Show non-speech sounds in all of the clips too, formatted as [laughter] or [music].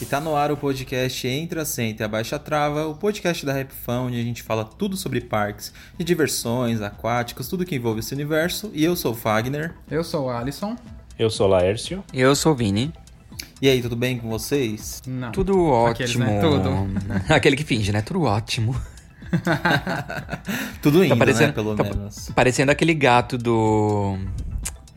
E tá no ar o podcast Entra, Senta e Abaixa a Trava, o podcast da Rapfão, onde a gente fala tudo sobre parques, de diversões, aquáticos, tudo que envolve esse universo. E eu sou o Fagner. Eu sou o Alisson. Eu sou o Laércio. Eu sou o Vini. E aí, tudo bem com vocês? Não. Tudo ótimo. Aqueles, né? Tudo. [laughs] Aquele que finge, né? Tudo ótimo. [laughs] Tudo indo, Tá parecendo, né? Pelo tá menos. parecendo aquele gato do.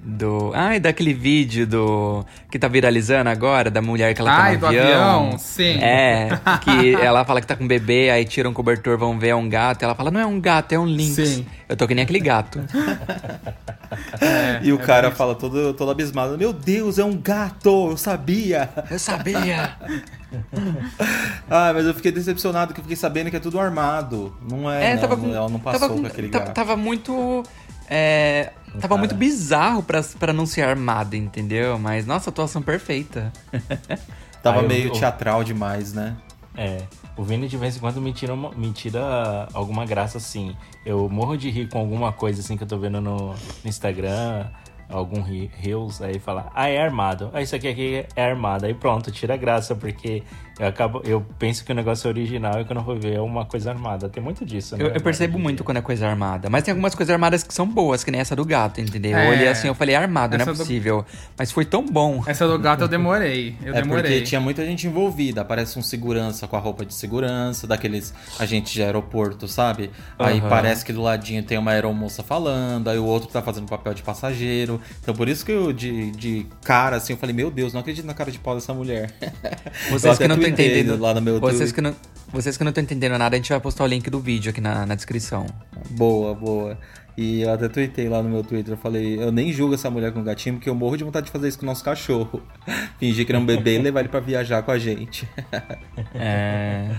Do. Ai, daquele vídeo do. Que tá viralizando agora, da mulher que ela Ai, tá do no avião. avião, sim. É, que ela fala que tá com um bebê, aí tira um cobertor, vão ver, é um gato. Ela fala, não é um gato, é um lynx. Sim. Eu tô que nem aquele gato. [laughs] É, E o é cara fala todo, todo abismado: Meu Deus, é um gato, eu sabia. Eu sabia. [laughs] Ah, mas eu fiquei decepcionado que eu fiquei sabendo que é tudo armado. Não é, não, com- ela não passou tava com, aquele tava, gato. tava muito. É, tava cara. muito bizarro pra, pra não ser armado, entendeu? Mas, nossa, atuação perfeita. [laughs] Tava eu- meio eu- teatral demais, né? É, o Vini de vez em quando me tira, uma- me tira alguma graça assim. Eu morro de rir com alguma coisa assim que eu tô vendo no, no Instagram, algum re- Reels, aí fala, ah, é armado. Ah, isso aqui, aqui é armado. Aí pronto, tira a graça, porque eu acabo. Eu penso que o negócio é original e quando eu vou ver é uma coisa armada. Tem muito disso, né? Eu, eu percebo muito dia. quando é coisa armada. Mas tem algumas coisas armadas que são boas, que nem essa do gato, entendeu? É. Eu olhei assim, eu falei, armado, não é Essa do- possível. Mas foi tão bom. Essa do gato eu demorei. Eu é demorei. porque tinha muita gente envolvida. Aparece um segurança com a roupa de segurança, daqueles agentes de aeroporto, sabe? Aí Aham. parece que do ladinho tem uma aeromoça falando, aí o outro tá fazendo papel de passageiro. Então por isso que eu, de, de cara, assim, eu falei, meu Deus, não acredito na cara de pau dessa mulher. [laughs] Vocês que não tuitei entendendo. Lá no meu Vocês que, não, vocês que não estão entendendo nada, a gente vai postar o link do vídeo aqui na, na descrição. Boa, boa. E eu até tuitei lá no meu Twitter, eu falei, eu nem julgo essa mulher com gatinho, porque eu morro de vontade de fazer isso com o nosso cachorro. [laughs] Fingir que é um bebê e [laughs] levar ele pra viajar com a gente. É.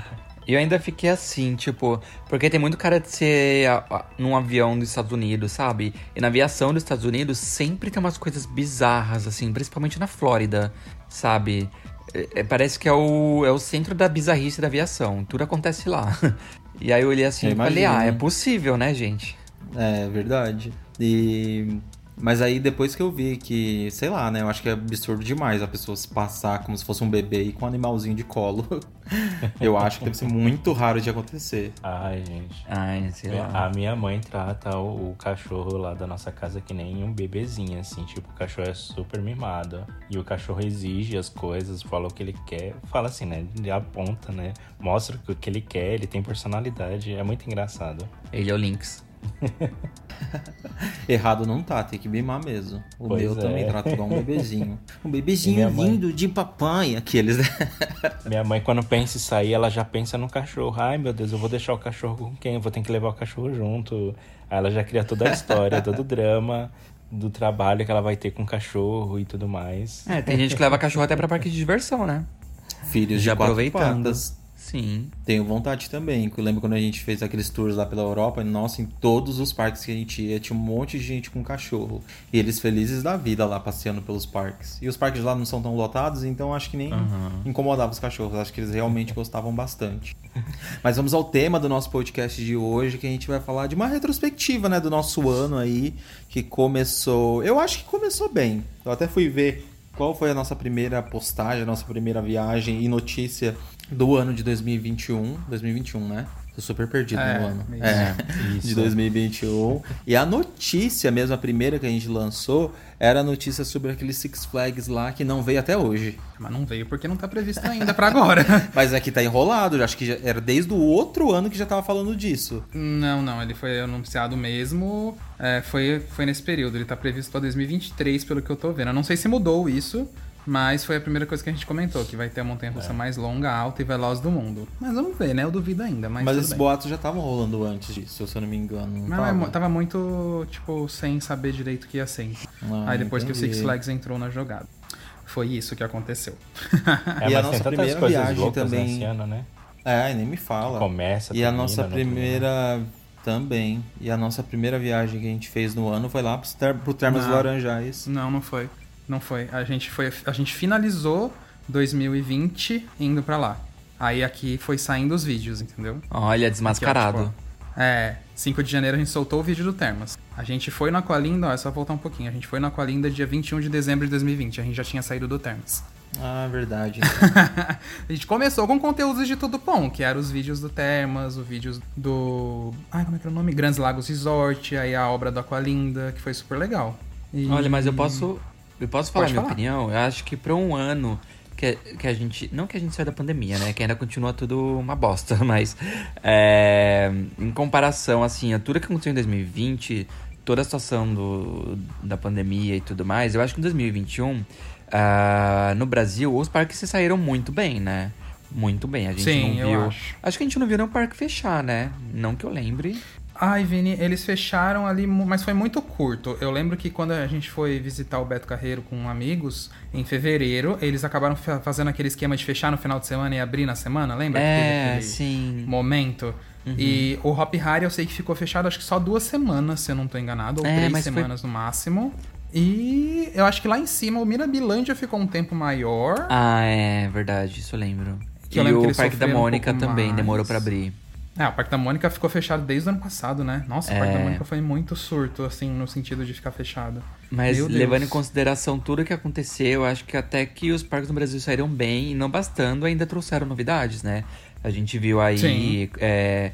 E eu ainda fiquei assim, tipo, porque tem muito cara de ser a- a- num avião dos Estados Unidos, sabe? E na aviação dos Estados Unidos sempre tem umas coisas bizarras, assim, principalmente na Flórida, sabe? É- é- parece que é o, é o centro da bizarrice da aviação, tudo acontece lá. [laughs] E aí eu olhei assim Eu e falei, ah, é possível, né, gente? É verdade. E. Mas aí depois que eu vi que, sei lá, né? Eu acho que é absurdo demais a pessoa se passar como se fosse um bebê e com um animalzinho de colo. [laughs] eu acho que deve ser muito raro de acontecer. Ai, gente. Ai, sei lá. A minha mãe trata o, o cachorro lá da nossa casa que nem um bebezinho, assim. Tipo, o cachorro é super mimado. E o cachorro exige as coisas, fala o que ele quer. Fala assim, né? Ele aponta, né? Mostra o que ele quer, ele tem personalidade. É muito engraçado. Ele é o Lynx. [laughs] Errado não tá, tem que mimar mesmo. O Pois meu é. também trata igual um bebezinho. Um bebezinho minha mãe? lindo de papai. Aqueles. [laughs] Minha mãe, quando pensa em sair, ela já pensa no cachorro. Ai, meu Deus, eu vou deixar o cachorro com quem? Eu vou ter que levar o cachorro junto. Aí ela já cria toda a história, todo o drama do trabalho que ela vai ter com o cachorro e tudo mais. É, tem gente que leva cachorro até pra parque de diversão, né? Filhos Já de aproveitando. Sim. Tenho vontade também. Eu lembro quando a gente fez aqueles tours lá pela Europa, nossa, em todos os parques que a gente ia, tinha um monte de gente com cachorro. E eles felizes da vida lá passeando pelos parques. E os parques lá não são tão lotados, então acho que nem incomodava os cachorros. Acho que eles realmente gostavam bastante. [laughs] Mas vamos ao tema do nosso podcast de hoje, que a gente vai falar de uma retrospectiva, né, do nosso ano aí, que começou. Eu acho que começou bem. Eu até fui ver qual foi a nossa primeira postagem, a nossa primeira viagem e notícia do ano de 2021. 2021, né? Tô super perdido É, no ano. isso. É, Isso. [laughs] de 2021. E a notícia mesmo, a primeira que a gente lançou, era a notícia sobre aquele Six Flags lá que não veio até hoje. Mas não veio porque não tá previsto ainda pra agora. [laughs] Mas é que tá enrolado, acho que já era desde o outro ano que já tava falando disso. não, não, ele foi anunciado mesmo. é, foi, foi nesse período. Ele tá previsto pra 2023, pelo que eu tô vendo. Eu não sei se mudou isso, mas foi a primeira coisa que a gente comentou: que vai ter a montanha russa mais longa, alta e veloz do mundo. Mas vamos ver, né? Eu duvido ainda. Mas, Mas esses bem. boatos já estavam rolando antes disso, se eu não me engano. Não Mas tava? tava muito, tipo, sem saber direito o que ia ser. Ah, Aí depois que o entendi. Six Flags entrou na jogada. Foi isso que aconteceu. [laughs] É, E a nossa primeira viagem loucas também- nesse ano, né? É, nem me fala. Começa, E a nossa primeira também. E a nossa primeira viagem que a gente fez no ano foi lá pro, ter pro Termas Não. Laranjais. Não, não foi. Não foi. A gente foi. A gente finalizou 2020 indo pra lá. Aí aqui foi saindo os vídeos, entendeu? Olha, Aqui, desmascarado. ó, tipo, é, 5 de janeiro a gente soltou o vídeo do Termas. A gente foi no Aqualinda, ó, é só voltar um pouquinho. A gente foi no Aqualinda dia 21 de dezembro de 2020. A gente já tinha saído do Termas. Ah, verdade. [laughs] a gente começou com conteúdos de tudo bom, que eram os vídeos do Termas, os vídeos do. Ai, como é que era o nome? Grandes Lagos Resort, aí a obra do Aqualinda, que foi super legal. E- Olha, mas eu posso. Eu posso falar Pode minha falar. opinião? Eu acho que pra um ano que, que a gente. Não que a gente saiu da pandemia, né? Que ainda continua tudo uma bosta, [laughs] mas. é, em comparação, assim, a tudo que aconteceu em 2020, toda a situação do, da pandemia e tudo mais, eu acho que em 2021, ah, no Brasil, os parques se saíram muito bem, né? Muito bem. A gente Sim, não viu. acho. Acho que a gente não viu nenhum parque fechar, né? Não que eu lembre. Ai, Vini, eles fecharam ali, mas foi muito curto. Eu lembro que quando a gente foi visitar o Beto Carreiro com amigos, em fevereiro, eles acabaram fa- fazendo aquele esquema de fechar no final de semana e abrir na semana, lembra? É, aquele sim. Momento. E o Hop Hari eu sei que ficou fechado acho que só duas semanas, se eu não tô enganado, ou É, três mas foi- semanas no máximo. E eu acho que lá em cima o Mirabilândia ficou um tempo maior. Ah, é verdade, isso eu lembro. Que eu e lembro que o Parque da um Mônica pouco também mais. demorou pra abrir. É, o Parque da Mônica ficou fechado desde o ano passado, né? Nossa, o Parque da É. Mônica foi muito surto, assim, no sentido de ficar fechado. Mas levando em consideração tudo que aconteceu, eu acho que até que os parques no Brasil saíram bem e não bastando, ainda trouxeram novidades, né? A gente viu aí é,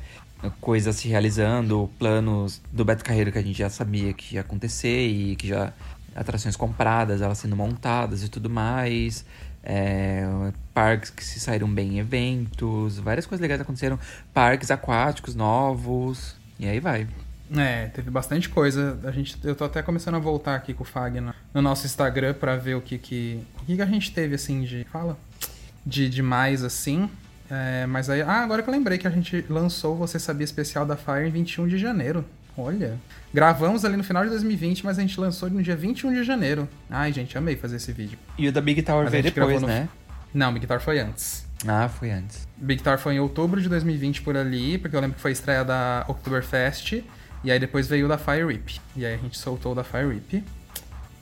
coisas se realizando, planos do Beto Carreiro que a gente já sabia que ia acontecer e que já atrações compradas, elas sendo montadas e tudo mais. É, parques que se saíram bem em eventos, várias coisas legais aconteceram, parques aquáticos novos, e aí vai. É, teve bastante coisa. A gente, eu tô até começando a voltar aqui com o Fag no, no nosso Instagram pra ver o que que, o que que a gente teve, assim, de... Fala? De demais, assim. É, mas aí... Ah, agora que eu lembrei que a gente lançou o Você Sabia Especial da Fire em 21 de janeiro. Olha. Gravamos ali no final de 2020, mas a gente lançou no dia 21 de janeiro. Ai, gente, amei fazer esse vídeo. E o da Big Tower Mas veio depois, no- né? Não, Big Tower foi antes. Ah, foi antes. Big Tower foi em outubro de 2020 por ali, porque eu lembro que foi a estreia da Oktoberfest. E aí depois veio o da Fire Rip. E aí a gente soltou o da Fire Rip.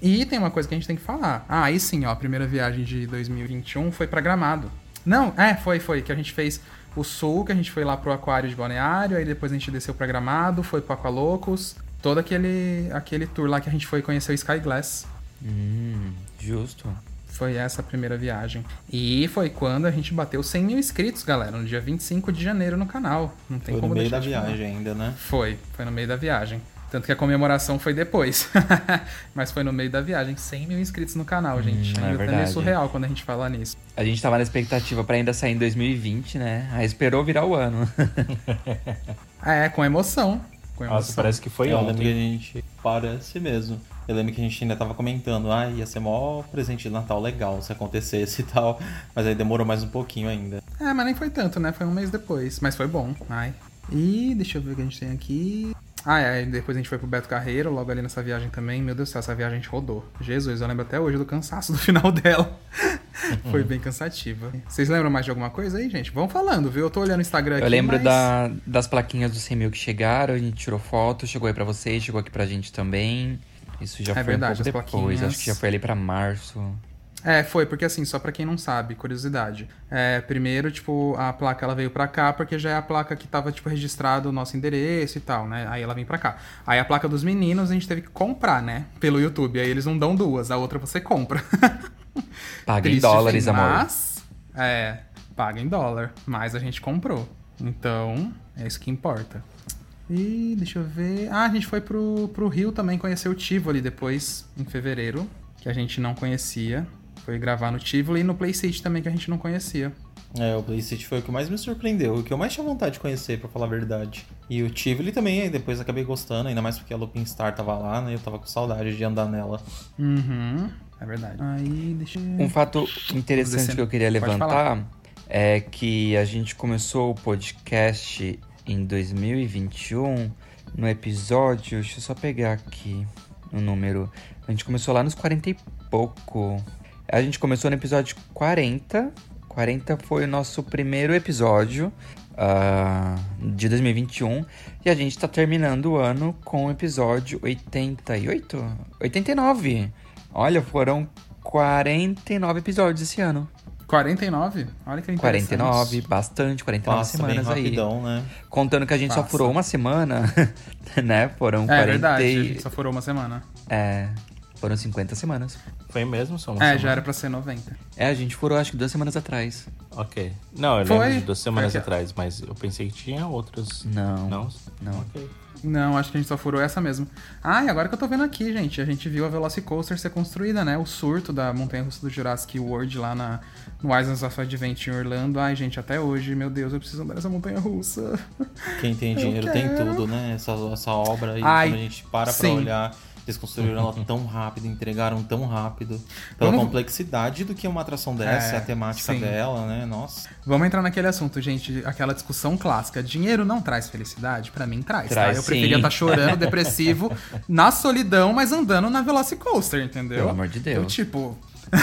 E tem uma coisa que a gente tem que falar. Ah, aí sim, ó, a primeira viagem de 2021 foi pra Gramado. Não, é, foi, foi, que a gente fez o sul, que a gente foi lá pro aquário de Balneário, aí depois a gente desceu pra Gramado, foi pro Aqualocos, todo aquele, aquele tour lá que a gente foi conhecer o Sky Glass. Hum, justo. Foi essa a primeira viagem. E foi quando a gente bateu 100 mil inscritos, galera, no dia 25 de janeiro no canal. Não tem Foi no como meio deixar da de falar. viagem ainda, né? Foi, foi no meio da viagem. Tanto que a comemoração foi depois. [laughs] Mas foi no meio da viagem. 100 mil inscritos no canal, gente. é Ainda tá meio verdade. surreal quando a gente fala nisso. A gente tava na expectativa pra ainda sair em 2020, né? Aí esperou virar o ano. [laughs] É, com emoção. Com emoção. Nossa, parece que foi eu lembro que a ontem. gente. Parece mesmo. Eu lembro que a gente ainda tava comentando, ah, ia ser mó presente de Natal legal se acontecesse e tal. Mas aí demorou mais um pouquinho ainda. É, mas nem foi tanto, né? Foi um mês depois. Mas foi bom. Ai. E deixa eu ver o que a gente tem aqui. Ah, é. Depois a gente foi pro Beto Carreiro, logo ali nessa viagem também. Meu Deus do céu, essa viagem a gente rodou. Jesus, eu lembro até hoje do cansaço do [laughs] final dela. foi bem cansativa. Vocês lembram mais de alguma coisa aí, gente? Vão falando, viu? Eu tô olhando o Instagram aqui. Eu lembro mas... da, das plaquinhas dos 100 mil que chegaram, a gente tirou foto, chegou aí pra vocês, chegou aqui pra gente também. Isso já É foi verdade, um as pouco depois, plaquinhas. acho que já foi ali pra março. É, foi, porque assim, só pra quem não sabe, curiosidade. É, primeiro, tipo, a placa ela veio pra cá porque já é a placa que tava, tipo, registrado o nosso endereço e tal, né? Aí ela vem pra cá. Aí a placa dos meninos a gente teve que comprar, né? Pelo YouTube. Aí eles não dão duas, a outra você compra. [laughs] Paga em dólares, fim, amor. Mas, é, paga em dólar. Mas a gente comprou. Então, é isso que importa. E deixa eu ver. Ah, a gente foi pro, pro Rio também conhecer o Tivoli depois, em fevereiro, que a gente não conhecia. Foi gravar no Tivoli e no Play City também, que a gente não conhecia. É, o Play City foi o que mais me surpreendeu, o que eu mais tinha vontade de conhecer, pra falar a verdade. E o Tivoli também, aí depois acabei gostando, ainda mais porque a Lupin Star tava lá, né? Eu tava com saudade de andar nela. Uhum, é verdade. Aí, deixa eu... Um fato interessante que eu queria levantar é que a gente começou o podcast em 2021 no episódio. Deixa eu só pegar aqui o número. A gente começou lá nos 40 e pouco. A gente começou no episódio 40. 40 foi o nosso primeiro episódio ah, de 2021. E a gente tá terminando o ano com o episódio 88? 89. Olha, foram 49 episódios esse ano. 49? Olha que interessante. 49, bastante, 49 Passa bem semanas aí. rapidão, né? Contando que a gente só Passa. furou uma semana, [laughs] né? Foram É 40 verdade, a e- gente só furou uma semana. É, foram 50 semanas. Foi mesmo? Só uma É, semana? já era pra ser 90. É, a gente furou acho que duas semanas atrás. Ok. Não, eu Foi. lembro de duas semanas Foi aqui. atrás, mas eu pensei que tinha outros. Não. Não? Não. Ok. Não, acho que a gente só furou essa mesmo. Ah, e agora que eu tô vendo aqui, gente, a gente viu a Velocicoaster ser construída, né? O surto da montanha russa do Jurassic World lá na, no Islands of Adventure em Orlando. Ai, gente, até hoje, meu Deus, eu preciso andar nessa montanha russa. Quem tem [laughs] Eu dinheiro tem tudo, né? Essa, essa obra aí, Ai, quando a gente para sim. pra olhar, eles construíram ela [laughs] tão rápido, entregaram tão rápido. Pela Vamos- complexidade do que é uma atração dessa, É, a temática sim. dela, né? Nossa. Vamos entrar naquele assunto, gente, aquela discussão clássica. Dinheiro não traz felicidade? Pra mim traz, Traz, tá? Eu sim. preferia estar chorando, depressivo, [laughs] na solidão, mas andando na Velocicoaster, entendeu? Pelo amor de Deus. Eu, tipo... [laughs]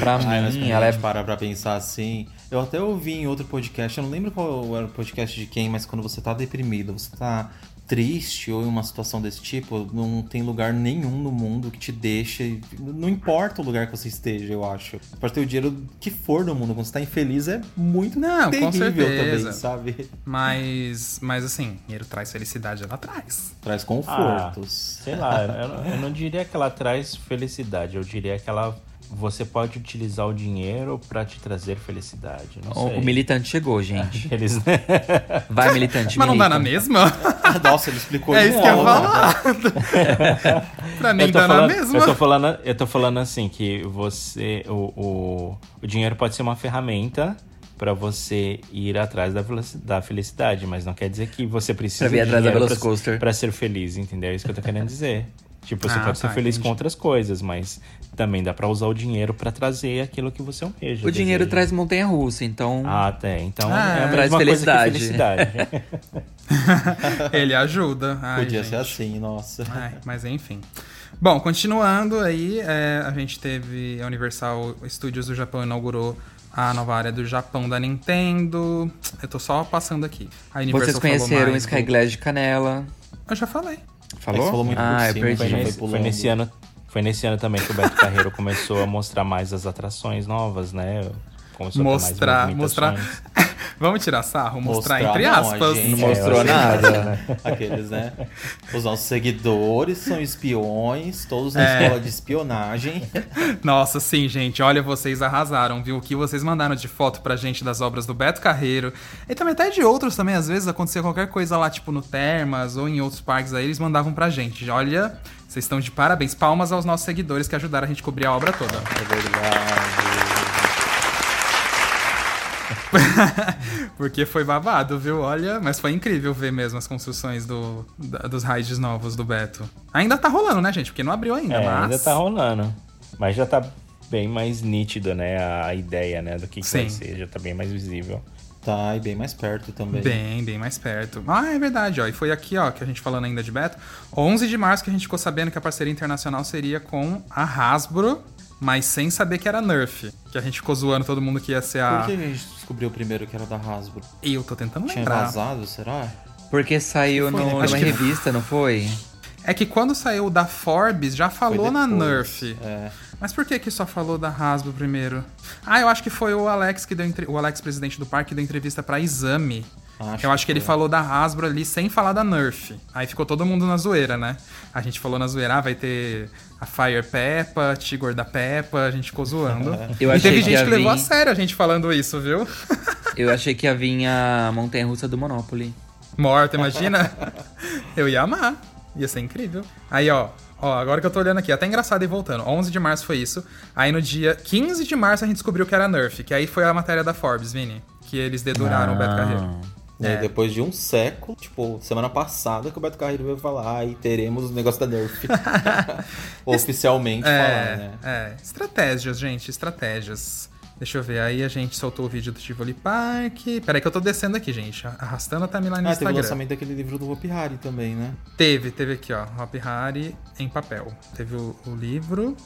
Pra Ai, mas mim, quando ela a é gente para pra pensar assim. Eu até ouvi em outro podcast, eu não lembro qual era o podcast de quem, mas quando você tá deprimido, você tá triste ou em uma situação desse tipo, não tem lugar nenhum no mundo que te deixe. Não importa o lugar que você esteja, eu acho. Pode ter o dinheiro que for no mundo, quando você tá infeliz é muito Não, com terrível certeza. também, sabe? Mas, mas assim, dinheiro traz felicidade, ela traz. Traz Ah, confortos. sei lá, eu, não- eu não diria que ela traz felicidade, eu diria que ela. Você pode utilizar o dinheiro pra te trazer felicidade. Não O, sei. o militante chegou, gente. Eles... [laughs] Vai, militante. Mas não dá na mesma? [laughs] Nossa, ele explicou É isso que eu ia falar. [laughs] pra mim dá na falando, mesma. Eu tô falando, eu tô falando assim que você, o, o, o dinheiro pode ser uma ferramenta pra você ir atrás da, da felicidade, mas não quer dizer que você precisa Pra vir de atrás da Velocicoaster. pra ser feliz, entendeu? É isso que eu tô querendo dizer. Tipo, você Ah, pode ser tá, feliz entendi. com outras coisas, mas também dá pra usar o dinheiro pra trazer aquilo que você almeja. O dinheiro deseja. traz montanha russa, então. Ah, até. Então Ah, é a traz mesma felicidade. coisa que felicidade. [laughs] Ele ajuda. Ai, Podia gente. ser assim, nossa. Ai, mas enfim. Bom, continuando aí, é, a gente teve a Universal Studios do Japão inaugurou a nova área do Japão da Nintendo. Eu tô só passando aqui. A Universal Vocês conheceram o Sky Glass de Canela. Eu já falei. Falou? Você falou muito ah, eu cima, perdi. Foi nesse, foi nesse ano, foi nesse ano também que o Beto [laughs] Carreiro começou a mostrar mais as atrações novas, né? Começou Mostrar, a mostrar. Vamos tirar sarro? Mostrar, Mostrar, entre não, a aspas. gente- Não mostrou É, nada. [laughs] Aqueles, né? Os nossos seguidores são espiões, todos na É. escola de espionagem. [laughs] Nossa, sim, gente. Olha, vocês arrasaram, viu? O que vocês mandaram de foto pra gente das obras do Beto Carreiro. E também até de outros também, às vezes acontecia qualquer coisa lá, tipo no Termas ou em outros parques aí, eles mandavam pra gente. Olha, vocês estão de parabéns. Palmas aos nossos seguidores que ajudaram a gente a cobrir a obra toda. É verdade. [laughs] Porque foi babado, viu? Olha, mas foi incrível ver mesmo as construções do, da- dos raids novos do Beto. Ainda tá rolando, né, gente? Porque não abriu ainda, É, mas... ainda tá rolando. Mas já tá bem mais nítido, né? A ideia, né? Do que, que vai ser. Já tá bem mais visível. Tá, e bem mais perto também. Bem, bem mais perto. Ah, é verdade, ó. E foi aqui, ó, que a gente falando ainda de Beto. 11 de março que a gente ficou sabendo que a parceria internacional seria com a Hasbro, mas sem saber que era Nerf. Que a gente ficou zoando todo mundo que ia ser a... Por que a gente descobriu primeiro que era da Hasbro? E eu tô tentando Tinha lembrar. vazado, será? Porque saiu Foi, né? no, Acho numa revista, não foi? É que quando saiu da Forbes, já falou na Nerf. É. Mas por que que só falou da Hasbro primeiro? Ah, eu acho que foi o Alex que deu entre... o Alex presidente do parque que deu entrevista pra Exame. Acho eu acho que, que ele foi. falou da Hasbro ali sem falar da Nerf. Aí ficou todo mundo na zoeira, né? A gente falou na zoeira, ah, vai ter a Fire Peppa, Tigor da Peppa, a gente ficou zoando. [laughs] Eu e teve que gente que levou a sério a gente falando isso, viu? [laughs] Eu achei que ia vir a montanha-russa do Monopoly. Morta, imagina? [laughs] eu ia amar. Ia ser incrível. Aí, ó. Ó, agora que eu tô olhando aqui, até engraçado e voltando. 11 de março foi isso. Aí no dia 15 de março a gente descobriu que era Nerf, que aí foi a matéria da Forbes, Vini. Que eles deduraram o Beto Carreiro. E aí, É. depois de um século, tipo, semana passada que o Beto Carreiro veio falar, aí teremos o negócio da Nerf. [laughs] [laughs] Oficialmente falar, É, né? é. Estratégias, gente, estratégias. Deixa eu ver, aí a gente soltou o vídeo do Tivoli Park. Peraí que eu tô descendo aqui, gente. Arrastando a timeline no Ah, teve o Instagram. lançamento daquele livro do Hopi Hari também, né? Teve, teve aqui, ó. Hop Hari em papel. Teve o, o livro.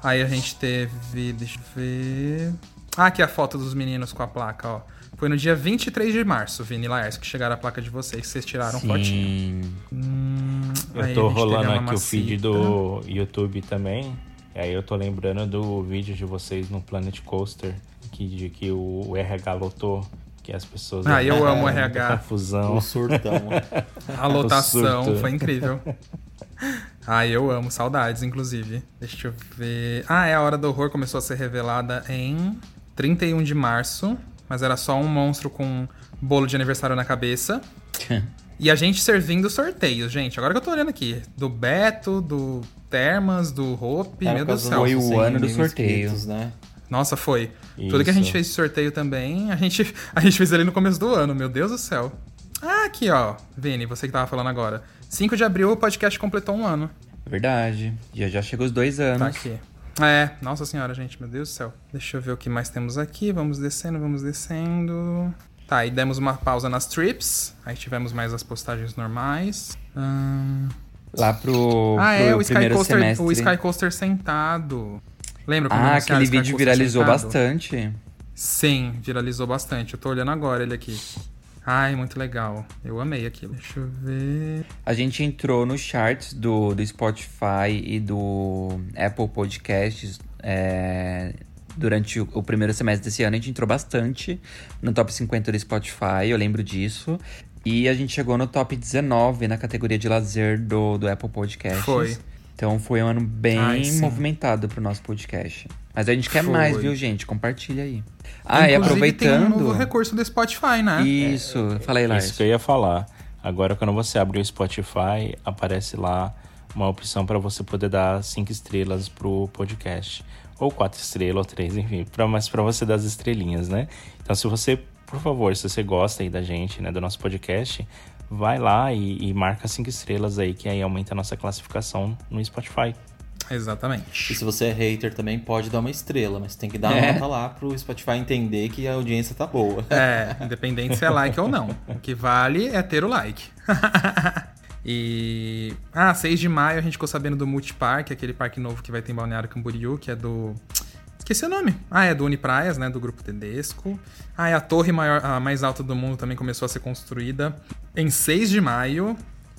Aí a gente teve. Deixa eu ver. Ah, aqui a foto dos meninos com a placa, ó. Foi no dia 23 de março, Vini Laércio, que chegaram a placa de vocês, que vocês tiraram fotinho. Sim. Hum, Eu tô rolando aqui o feed do YouTube também. E aí eu tô lembrando do vídeo de vocês no Planet Coaster, que, de que o, o RH lotou, que as pessoas... Ah, eu [laughs] amo o RH. confusão. O surtão. [laughs] A lotação foi incrível. [laughs] Ah, eu amo, saudades, inclusive. Deixa eu ver. Ah, é a Hora do Horror começou a ser revelada em 31 de março, mas era só um monstro com bolo de aniversário na cabeça. [laughs] E a gente servindo sorteios, gente. Agora que eu tô olhando aqui. Do Beto, do Termas, do Hope. Era meu Deus do céu. dos Foi o ano do 100 mil sorteio. inscritos, né? Nossa, foi. Tudo que a gente Isso. fez de sorteio também, a gente, [laughs] a gente fez ali no começo do ano, meu Deus do céu. Ah, aqui, ó. Vini, você que tava falando agora. 5 de abril o podcast completou um ano. Verdade. Já já chegou os dois Tá anos. aqui. É, nossa senhora, gente, meu Deus do céu. Deixa eu ver o que mais temos aqui. Vamos descendo, vamos descendo. Tá, aí demos uma pausa nas trips. Aí tivemos mais as postagens normais. Ahn, Lá pro, Ah, é, pro o Sky, Coaster, semestre. o Sky Coaster sentado. Lembra Ah, aquele vídeo viralizou sentado? bastante. Sim, viralizou bastante. Eu tô olhando agora ele aqui. Ai, muito legal. Eu amei aquilo. Deixa eu ver. A gente entrou no charts do, do Spotify e do Apple Podcasts é, durante o, o primeiro semestre desse ano. A gente entrou bastante no top 50 do Spotify, eu lembro disso. E a gente chegou no top 19 na categoria de lazer do, do Apple Podcasts. Foi. Então foi um ano bem Ai, movimentado pro nosso podcast. Mas a gente quer Foi. mais, viu, gente? Compartilha aí. Ah, e Inclusive, tem um aproveitando. novo recurso do Spotify, né? Isso, falei lá. Isso que eu ia falar. Agora, quando você abre o Spotify, aparece lá uma opção para você poder dar cinco estrelas pro podcast. Ou quatro estrelas, ou três, enfim. Pra, mas para você dar as estrelinhas, né? Então, se você, por favor, se você gosta aí da gente, né, do nosso podcast, vai lá e, e marca cinco estrelas aí, que aí aumenta a nossa classificação no Spotify. E Exatamente. se você é hater também, pode dar uma estrela, mas tem que dar uma É. nota lá pro Spotify entender que a audiência tá boa. É, independente se é like ou não. O que vale é ter o like. [laughs] e. Ah, 6 de maio a gente ficou sabendo do Multipark, aquele parque novo que vai ter em Balneário Camboriú, que é do. Esqueci o nome. Ah, é do Unipraias, né? Do Grupo Tedesco. Ah, e a torre maior, a mais alta do mundo também começou a ser construída em 6 de maio.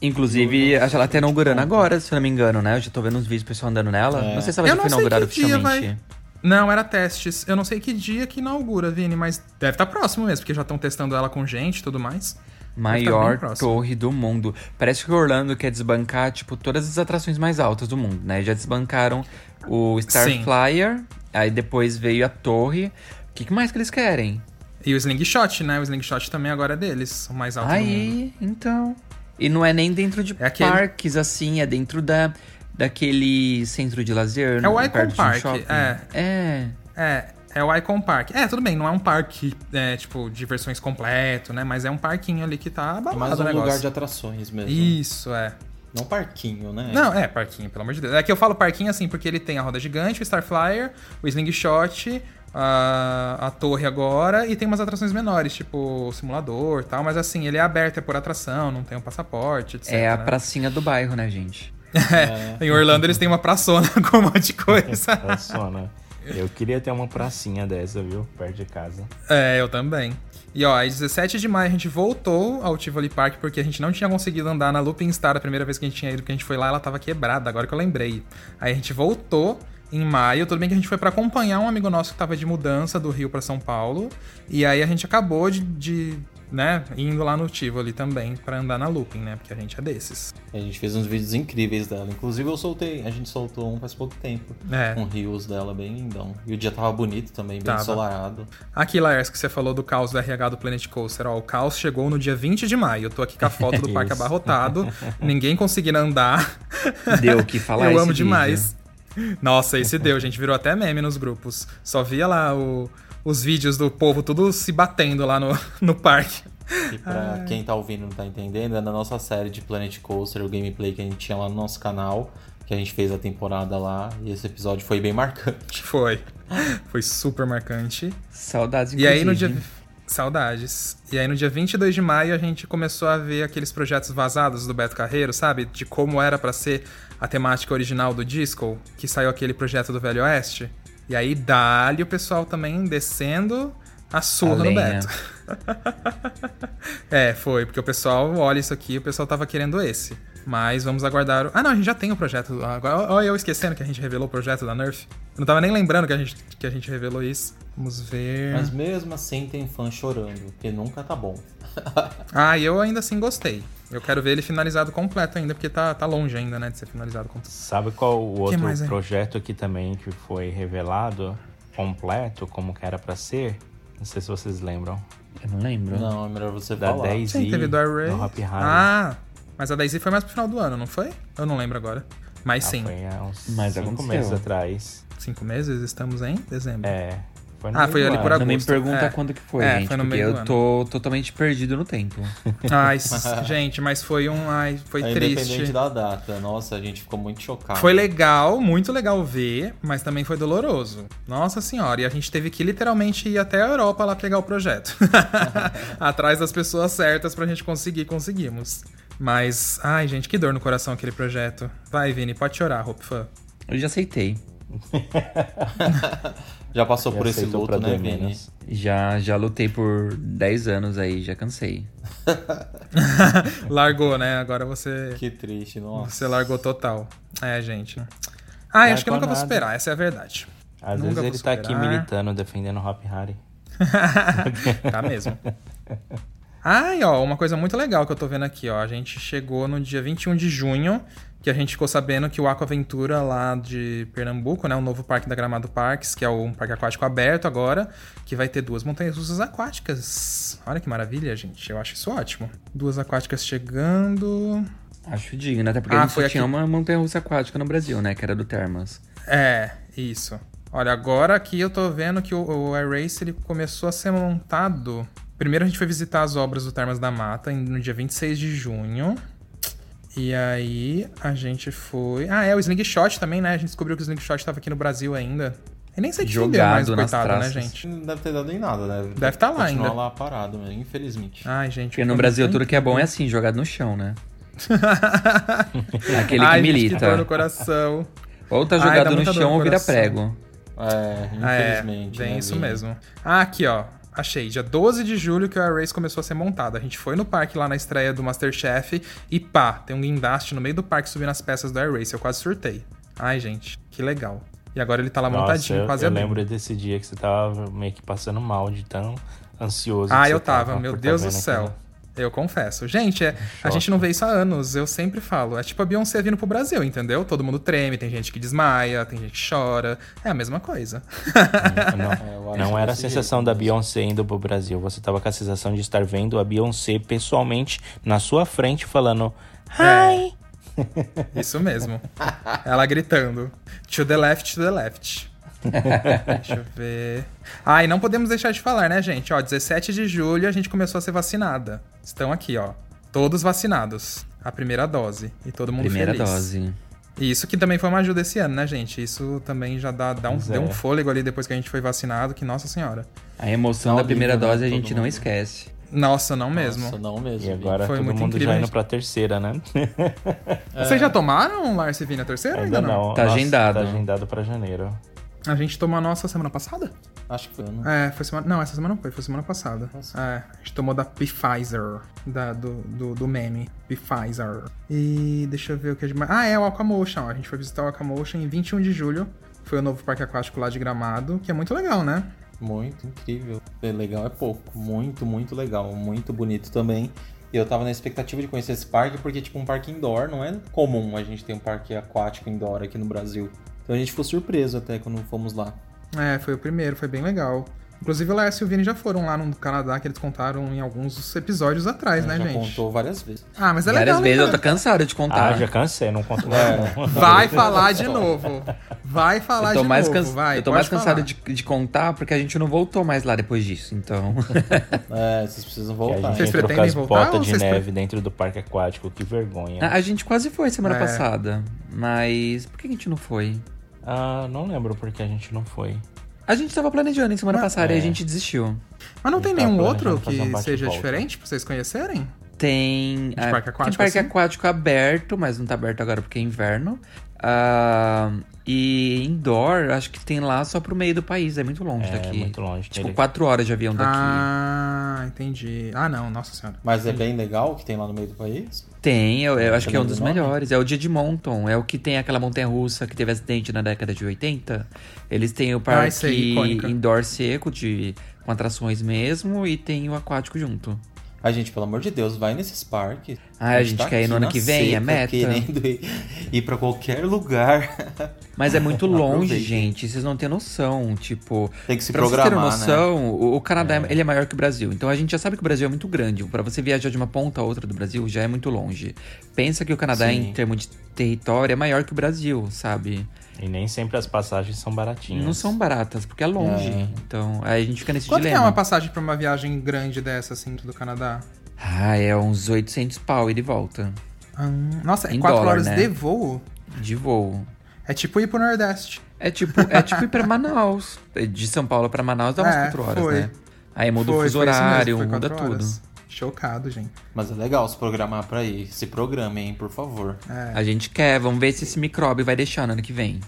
Inclusive, acho que ela tá inaugurando agora, se eu não me engano, né? Eu já tô vendo uns vídeos do pessoal andando nela. É. Não sei se ela Eu já não foi sei inaugurada que dia oficialmente. vai- Não, era testes. Eu não sei que dia que inaugura, Vini, mas deve estar próximo mesmo, porque já estão testando ela com gente e tudo mais. Tá Maior próximo. torre do mundo. Parece que o Orlando quer desbancar, tipo, todas as atrações mais altas do mundo, né? Já desbancaram o Star Sim. Flyer, aí depois veio a torre. O que, que mais que eles querem? E o Slingshot, né? O Slingshot também agora é deles, o mais alto do mundo. Aí, então. E não é nem dentro de É aquele- parques, assim, é dentro da, daquele centro de lazer. É o Icon um Park, shopping. é. É. É, É o Icon Park. É, tudo bem, não é um parque, é, tipo, de versões completo, né? Mas é um parquinho ali que tá É abalado mais o um lugar de atrações mesmo. Isso, é. Não parquinho, né? Não, é parquinho, pelo amor de Deus. É que eu falo parquinho assim, porque ele tem a roda gigante, o Starflyer, o Slingshot, a, a torre agora, e tem umas atrações menores, tipo o simulador e tal, mas assim, ele é aberto, é por atração, não tem um passaporte, etc. É a né? pracinha do bairro, né, gente? [laughs] Em Orlando eles têm uma praçona [laughs] com um monte de coisa. [laughs] Funciona. Eu queria ter uma pracinha dessa, viu? Perto de casa. É, eu também. E ó, aí 17 de maio a gente voltou ao Tivoli Park porque a gente não tinha conseguido andar na Looping Star a primeira vez que a gente tinha ido, que a gente foi lá, ela tava quebrada, agora que eu lembrei. Aí a gente voltou em maio, tudo bem que a gente foi pra acompanhar um amigo nosso que tava de mudança do Rio pra São Paulo, e aí a gente acabou de, de né, indo lá no Tivoli também pra andar na Looping, né, porque a gente é desses. A gente fez uns vídeos incríveis dela. Inclusive eu soltei, a gente soltou um faz pouco tempo. É. Um rios dela bem lindão. E o dia tava bonito também, bem Tava. ensolarado. Aqui, Laércio, que você falou do caos do RH do Planet Coaster. Ó, o caos chegou no dia 20 de maio. Eu tô aqui com a [laughs] foto do parque abarrotado. [laughs] ninguém conseguindo andar. Deu o que [laughs] falar Eu esse amo vídeo. demais. Nossa, esse deu, gente. Virou até meme nos grupos. Só via lá o- os vídeos do povo tudo se batendo lá no, [laughs] no parque. E pra quem tá ouvindo e não tá entendendo, é na nossa série de Planet Coaster, o gameplay que a gente tinha lá no nosso canal, que a gente fez a temporada lá, e esse episódio foi bem marcante. Foi. Foi super marcante. Saudades, E aí no dia. Saudades. E aí no dia 22 de maio a gente começou a ver aqueles projetos vazados do Beto Carreiro, sabe? De como era pra ser a temática original do disco, que saiu aquele projeto do Velho Oeste. E aí dali o pessoal também descendo a surra A no. Beto. [laughs] é, foi, porque o pessoal olha isso aqui, o pessoal tava querendo esse. Mas vamos aguardar. o- Ah, não, a gente já tem o projeto. Olha eu esquecendo que a gente revelou o projeto da Nerf. Eu não tava nem lembrando que a gente, que a gente revelou isso. Vamos ver. Mas mesmo assim tem fã chorando, porque nunca tá bom. [laughs] Ah, e eu ainda assim gostei. Eu quero ver ele finalizado completo ainda, porque tá, tá longe ainda, né, de ser finalizado completo. Sabe qual o outro mais, hein? projeto aqui também que foi revelado completo, como que era pra ser? Não sei se vocês lembram. Eu não lembro. Não, é melhor você Da falar. 10 Sim, teve do Array. do Hop Harry. Ah, mas a Daisy foi mais pro final do ano, não foi? Eu não lembro agora. Mas Ah, sim, Foi há uns Mas cinco aconteceu. meses atrás. cinco meses, estamos em dezembro. É. Foi no Ah, foi ali por Não me agosto. pergunta É. quando que foi, É, gente, foi no porque meio do eu ano. tô totalmente perdido no tempo. Ai, [laughs] gente, mas foi um. Ai, foi É triste. independente da data. Nossa, a gente ficou muito chocado. Foi legal, muito legal ver, mas também foi doloroso. Nossa senhora, e a gente teve que literalmente ir até a Europa lá pegar o projeto. [laughs] Atrás das pessoas certas pra gente conseguir, conseguimos. Mas, ai gente, que dor no coração aquele projeto. Vai, Vini, pode chorar, Hope Fã. Eu já aceitei. [laughs] Já passou E por esse luto, né, Vini? menos. Já, já lutei por 10 anos aí, já cansei. [laughs] Largou, né? Agora você, Que triste, nossa. você largou total. É, gente. Ai, acho que eu nunca vou nada. superar, essa é a verdade. Às Nunca vezes vou ele tá aqui militando, defendendo o Hop Harry. [laughs] Tá mesmo. [laughs] Ai, ó, uma coisa muito legal que eu tô vendo aqui, ó. A gente chegou no dia 21 de junho, que a gente ficou sabendo que o Aquaventura lá de Pernambuco, né, o novo parque da Gramado Parques, que é um parque aquático aberto agora, que vai ter duas montanhas russas aquáticas. Olha que maravilha, gente. Eu acho isso ótimo. Duas aquáticas chegando. Acho digno, até porque Ah, a gente foi só aqui- tinha uma montanha-russa aquática no Brasil, né? Que era do Termas. É, isso. Olha, agora aqui eu tô vendo que o, o Air Race ele começou a ser montado. Primeiro a gente foi visitar as obras do Termas da Mata no dia 26 de junho. E aí a gente foi. Ah, é, o Slingshot também, né? A gente descobriu que o Slingshot tava aqui no Brasil ainda. Eu nem sei que Jogado mais, coitado, né, gente? Não deve ter dado em nada, né? Deve tá lá ainda. lá parado, mas infelizmente. Ai, gente. Porque no Brasil foi tudo que é bom é assim, jogado no chão, né? Aquele que Ai, gente, milita. que dor no coração. Ou tá Ai, jogado no muita dor chão no ou vira prego. É, infelizmente. É, bem né, isso mesmo. Ah, aqui, ó. Achei. Dia 12 de julho que o Air Race começou a ser montado. A gente foi no parque lá na estreia do Masterchef e pá, tem um guindaste no meio do parque subindo as peças do Air Race. Eu quase surtei. Ai, gente, que legal. E agora ele tá lá Nossa, montadinho, eu, quase eu abrindo. lembro desse dia que você tava meio que passando mal de tão ansioso. Ah, eu tava, meu por tá Deus do céu. Eu confesso. Gente, é, a gente não vê isso há anos. Eu sempre falo. É tipo a Beyoncé vindo pro Brasil, entendeu? Todo mundo treme, tem gente que desmaia, tem gente que chora. É a mesma coisa. Não, [laughs] É, acho não era a sensação jeito da. Beyoncé indo pro Brasil. Você tava com a sensação de estar vendo a Beyoncé pessoalmente na sua frente falando Hi! Isso mesmo. Ela gritando. To the left, to the left. Deixa eu ver. Ah, e não podemos deixar de falar, né, gente? Ó, 17 de julho a gente começou a ser vacinada. Estão aqui, ó. Todos vacinados. A primeira dose. E todo mundo Primeira feliz. dose. E isso que também foi uma ajuda esse ano, né, gente? Isso também já dá, dá um, Pois deu é. um fôlego ali depois que a gente foi vacinado, que nossa senhora. A emoção Dá da primeira né, dose a gente não esquece. Nossa, não mesmo. Nossa, não mesmo. E agora Foi todo muito mundo incrível, já indo pra terceira, né? Vocês já tomaram, Lars e Vini, a terceira? ou Ainda não. Tá Nossa, agendado. Tá agendado pra janeiro. A gente tomou a nossa semana passada? Acho que foi, né? É, foi semana. Não, essa semana não foi, foi semana passada. É, a gente tomou da Pfizer, da, do, do, do meme. Pfizer. E deixa eu ver o que a gente. Ah, é o Aquamotion. A gente foi visitar o Aquamotion em 21 de julho. Foi o novo parque aquático lá de Gramado, que é muito legal, né? Muito incrível. É legal é pouco. Muito, muito legal. Muito bonito também. E eu tava na expectativa de conhecer esse parque, porque, tipo, um parque indoor não é comum a gente ter um parque aquático indoor aqui no Brasil. Então a gente ficou surpreso até quando fomos lá. É, foi o primeiro, foi bem legal. Inclusive o Lars e o Vini já foram lá no Canadá, que eles contaram em alguns episódios atrás, né, já gente? contou várias vezes. Ah, mas é Várias legal, né, vezes eu cara? tô cansado de contar. Ah, já cansei, não conto mais não. [laughs] Vai falar de novo. Vai falar eu tô de mais, novo, vai. eu tô mais cansado de, de contar porque a gente não voltou mais lá depois disso, então. [laughs] É, vocês precisam a voltar. Vocês pretendem as voltar botas ou de neve dentro do parque aquático, que vergonha. a gente quase foi semana É. passada, mas por que a gente não foi? Ah, não lembro porque a gente não foi. A gente tava planejando em semana Mas- passada e É. a gente desistiu. Mas não A tem gente tá nenhum planejando outro fazer um que bate e seja volta. diferente pra vocês conhecerem? Tem. ah, parque aquático, tem parque assim? aquático aberto, mas não tá aberto agora porque é inverno. Ah, e indoor, acho que tem lá só pro meio do país, é muito longe É, daqui. muito longe. Tipo, Ele- quatro horas de avião daqui. Ah, entendi. Ah, não, nossa senhora. Mas é bem legal o que tem lá no meio do país. Tem, eu, eu acho que é um dos do nome? melhores. É o Dia de Monton. É o que tem aquela montanha russa que teve acidente na década de 80. Eles têm o parque sei, icônica. indoor seco, de, com atrações mesmo, e tem o aquático junto. A gente, pelo amor de Deus, vai nesses parques. Ah, a gente quer ir no ano que vem, é meta. Querendo ir, ir pra qualquer lugar. [laughs] Mas é muito [laughs] longe, gente. Vocês não têm noção. Tipo, Tem que se pra vocês terem programar, né? noção, o, o Canadá ele é maior que o Brasil. Então a gente já sabe que o Brasil é muito grande. Pra você viajar de uma ponta a outra do Brasil já é muito longe. Pensa que o Canadá, Sim. em termos de território, é maior que o Brasil, sabe? E nem sempre as passagens são baratinhas. Não são baratas, porque é longe. É. Então, aí a gente fica nesse Quanto que é dilema. uma passagem pra uma viagem grande dessa, assim, do Canadá? Ah, é uns 800 pau e de volta. Ah, nossa, é Em 4 dólar, horas né? de voo? De voo. É tipo ir pro Nordeste. É tipo, é tipo ir pra Manaus. De São Paulo pra Manaus dá umas É, 4 horas, foi. né? Aí muda o Foi, fuso isso mesmo, horário, foi muda tudo. horas. Chocado, gente. Mas é legal se programar pra ir. Se programem, hein, por favor. É. A gente quer, vamos ver se esse micróbio vai deixar no ano que vem.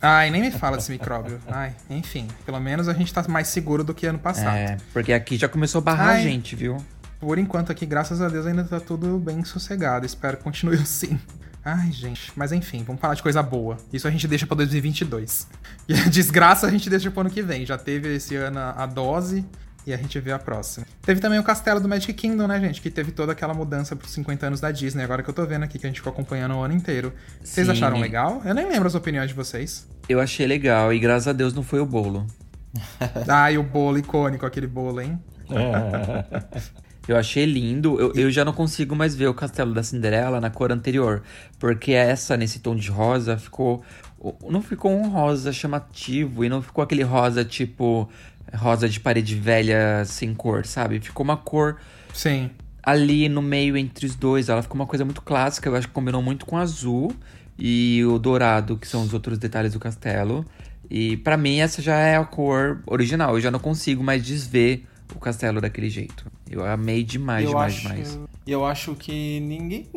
Ai, nem me fala desse micróbio. Ai, enfim. Pelo menos a gente tá mais seguro do que ano passado. É, porque aqui já começou a barrar Ai. a gente, viu? Por enquanto aqui, graças a Deus, ainda tá tudo bem sossegado. Espero que continue [laughs] assim. Ai, gente. Mas enfim, vamos falar de coisa boa. Isso a gente deixa pra 2022. [laughs] E a desgraça a gente deixa pro ano que vem. Já teve esse ano a dose e a gente vê a próxima. Teve também o castelo do Magic Kingdom, né, gente? Que teve toda aquela mudança pros 50 anos da Disney. Agora que eu tô vendo aqui, que a gente ficou acompanhando o ano inteiro. Vocês Sim. acharam legal? Eu nem lembro as opiniões de vocês. Eu achei legal e graças a Deus não foi o bolo. [laughs] Ai, o bolo icônico, aquele bolo, hein? [laughs] Eu achei lindo. Eu, eu já não consigo mais ver o castelo da Cinderela na cor anterior. Porque essa, nesse tom de rosa, ficou. Não ficou um rosa chamativo. E não ficou aquele rosa tipo. Rosa de parede velha sem cor, sabe? Ficou uma cor Sim. ali no meio entre os dois. Ela ficou uma coisa muito clássica. Eu acho que combinou muito com o azul e o dourado, que são os outros detalhes do castelo. E pra mim essa já é a cor original. Eu já não consigo mais desver o castelo daquele jeito. Eu amei demais, eu demais, acho, demais. E eu acho que ninguém.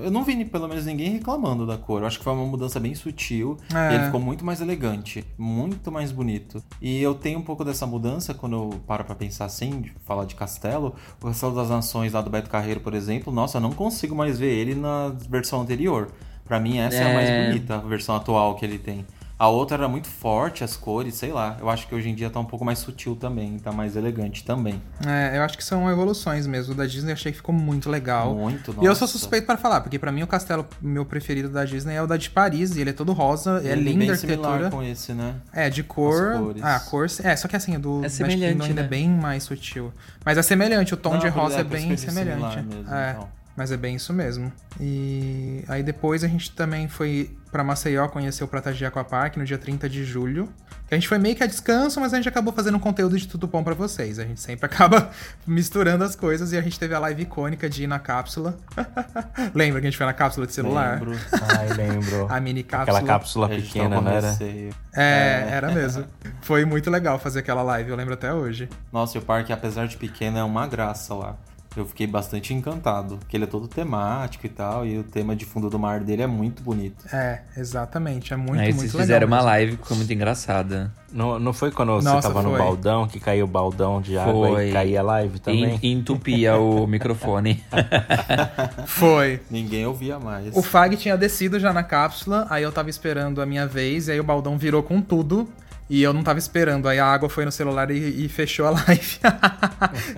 Eu não vi pelo menos ninguém reclamando da cor. Eu acho que foi uma mudança bem sutil. É. E ele ficou muito mais elegante, muito mais bonito. E eu tenho um pouco dessa mudança quando eu paro pra pensar assim, de falar de castelo. O Castelo das Nações lá do Beto Carreiro, por exemplo, nossa, eu não consigo mais ver ele na versão anterior. Pra mim, essa é, a mais É. bonita, a versão atual que ele tem. A outra era muito forte, as cores, sei lá. Eu acho que hoje em dia tá um pouco mais sutil também, tá mais elegante também. É, eu acho que são evoluções mesmo. O da Disney eu achei que ficou muito legal. Muito, E eu sou nossa. suspeito para falar, porque pra mim o castelo meu preferido da Disney é o da de Paris, e ele é todo rosa, é Ele linda bem a arquitetura. com esse, né? É, de cor. Ah, a cor. É, só que assim, o do É Magic semelhante, Kingdom ainda né? é bem mais sutil. Mas é semelhante, o tom Não, de rosa é, isso bem semelhante. mesmo, é. então. Mas é bem isso mesmo. E aí depois a gente também foi pra Maceió conhecer o Pratagia Aquapark no dia 30 de julho. A gente foi meio que a descanso, mas a gente acabou fazendo um conteúdo de tudo bom pra vocês. A gente sempre [laughs] acaba misturando as coisas e a gente teve a live icônica de ir na cápsula. [laughs] Lembra que a gente foi na cápsula de celular? Lembro. Ai, lembro. [laughs] A mini cápsula. Aquela cápsula pequena, não era? receio. É, era mesmo. Foi muito legal fazer aquela live, eu lembro até hoje. Nossa, e o parque, apesar de pequeno, é uma graça lá. Eu fiquei bastante encantado, porque ele é todo temático e tal, e o tema de fundo do mar dele é muito bonito. É, exatamente. É muito, Aí muito vocês legal. fizeram uma live que ficou muito engraçada. Não, não foi quando você Nossa, tava no foi. baldão, que caiu o baldão de água Foi. e caía a live também? E entupia o [laughs] microfone. [laughs] Foi. Ninguém ouvia mais. O Fag tinha descido já na cápsula, aí eu tava esperando a minha vez, e aí o baldão virou com tudo. E eu não tava esperando, aí a água foi no celular e, e fechou a [laughs] live.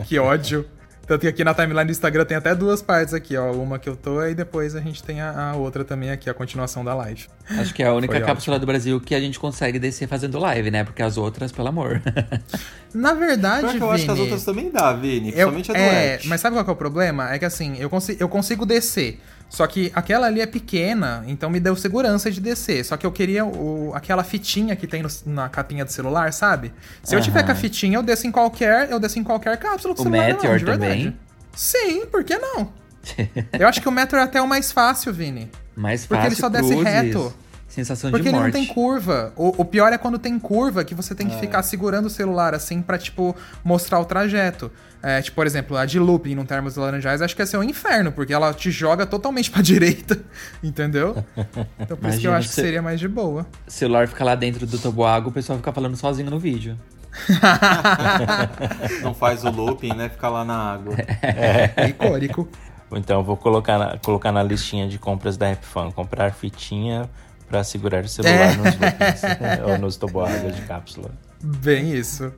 que ódio. Tanto que aqui na timeline do Instagram tem até duas partes aqui, ó. Uma que eu tô e depois a gente tem a, a outra também aqui, a continuação da live. Acho que é a única Foi cápsula do Brasil que a gente consegue descer fazendo live, né? Porque as outras, pelo amor. [laughs] Na verdade, que eu acho que as Vini, outras também dá, Vini. Eu, Principalmente a do é, Ed. mas sabe qual que é o problema? É que assim, eu, consi eu consigo descer. Só que aquela ali é pequena, então me deu segurança de descer. Só que eu queria o, aquela fitinha que tem no- na capinha do celular, sabe? Se eu tiver com a fitinha, eu desço em qualquer, eu desço em qualquer cápsula do O celular. não, Meteor de verdade. também? Sim, por que não? [laughs] eu acho que o Meteor é até o mais fácil, Vini. Mais Porque fácil, ele só desce cruzes, reto. Sensação Porque de ele morte. não tem curva. O, o pior é quando tem curva, que você tem que ficar segurando o celular assim pra, tipo, mostrar o trajeto. É, tipo, por exemplo, a de looping no Termos Laranjais, acho que ia ser um inferno, porque ela te joga totalmente [laughs] pra direita, entendeu? Então por isso que eu acho que se- seria mais de boa. O celular fica lá dentro do toboágua, o pessoal fica falando sozinho no vídeo. [laughs] Não faz o looping, né? Fica lá na água. É icônico. Então eu vou colocar na, colocar na listinha de compras da RapFan. Comprar fitinha pra segurar o celular É. nos loopings. ou nos toboáguas de cápsula. Bem isso.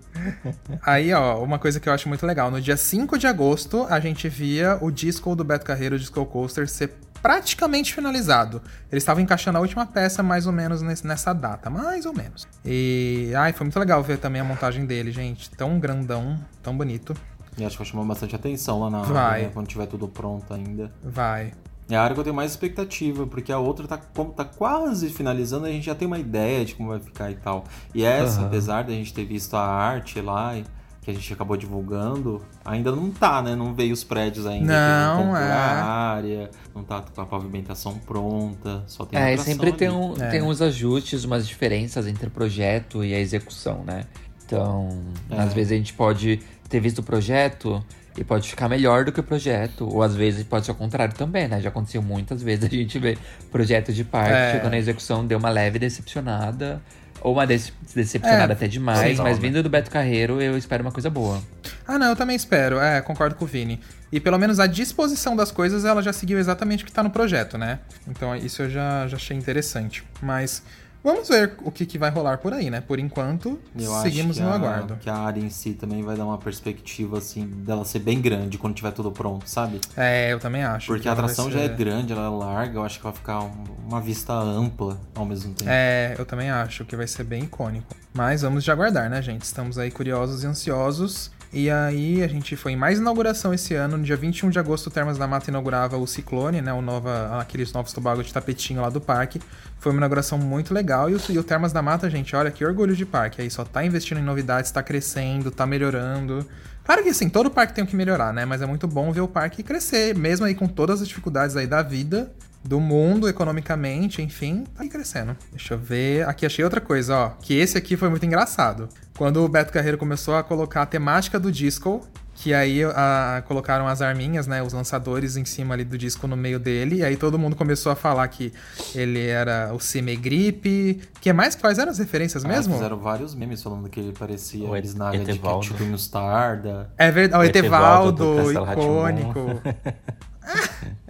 Aí, ó, uma coisa que eu acho muito legal. No dia 5 de agosto, a gente via o disco do Beto Carreiro, o Disco Coaster, ser praticamente finalizado. Eles estavam encaixando a última peça mais ou menos nesse- nessa data, mais ou menos. E, ai, foi muito legal ver também a montagem dele, gente. Tão grandão, tão bonito. E acho que vai chamar bastante atenção lá na Vai. né? Quando tiver tudo pronto ainda. Vai. É a área que eu tenho mais expectativa, porque a outra tá, como tá quase finalizando, a gente já tem uma ideia de como vai ficar e tal. E essa, Aham. apesar da gente ter visto a arte lá, e- que a gente acabou divulgando, ainda não tá, né? Não veio os prédios ainda. Não, é. a área, não tá com a pavimentação pronta, só tem É, e sempre tem, um, É. tem uns ajustes, umas diferenças entre o projeto e a execução, né? Então, É. às vezes a gente pode ter visto o projeto e pode ficar melhor do que o projeto, ou às vezes pode ser o contrário também, né? Já aconteceu muitas vezes a gente ver projeto de parque, É. chegou na execução, deu uma leve decepcionada, ou uma dece- decepcionada É, até demais, sim. mas vindo do Beto Carreiro, eu espero uma coisa boa. Ah, não, eu também espero. É, concordo com o Vini. E pelo menos a disposição das coisas, ela já seguiu exatamente o que tá no projeto, né? Então isso eu já, já achei interessante. Mas vamos ver o que, que vai rolar por aí, né? Por enquanto, Eu seguimos no a- aguardo. Que a área em si também vai dar uma perspectiva, assim, dela ser bem grande quando tiver tudo pronto, sabe? É, eu também acho. Porque que a atração já é grande, ela é larga, eu acho que vai ficar um- uma vista ampla ao mesmo tempo. É, eu também acho que vai ser bem icônico. Mas vamos de aguardar, né, gente? Estamos aí curiosos e ansiosos. E aí, a gente foi em mais inauguração esse ano. No dia 21 de agosto, o Termas da Mata inaugurava o Ciclone, né? O nova, aqueles novos tobagos de tapetinho lá do parque. Foi uma inauguração muito legal. E o, e o Termas da Mata, gente, olha que orgulho de parque. Aí só tá investindo em novidades, tá crescendo, tá melhorando. Claro que assim, todo parque tem o que melhorar, né? Mas é muito bom ver o parque crescer, mesmo aí com todas as dificuldades aí da vida do mundo economicamente, enfim, tá aí crescendo. Deixa eu ver. Aqui achei outra coisa, ó. Que esse aqui foi muito engraçado. Quando o Beto Carreiro começou a colocar a temática do disco, que aí a- colocaram as arminhas, né? Os lançadores em cima ali do disco no meio dele. E aí todo mundo começou a falar que ele era o Cimegripe. que mais? Quais eram as referências Ah, mesmo? Fizeram vários memes falando que ele parecia O bisnaga de Etevaldo. ketchup mostarda. É verdade, o O Etevaldo do Etevaldo, icônico. [laughs]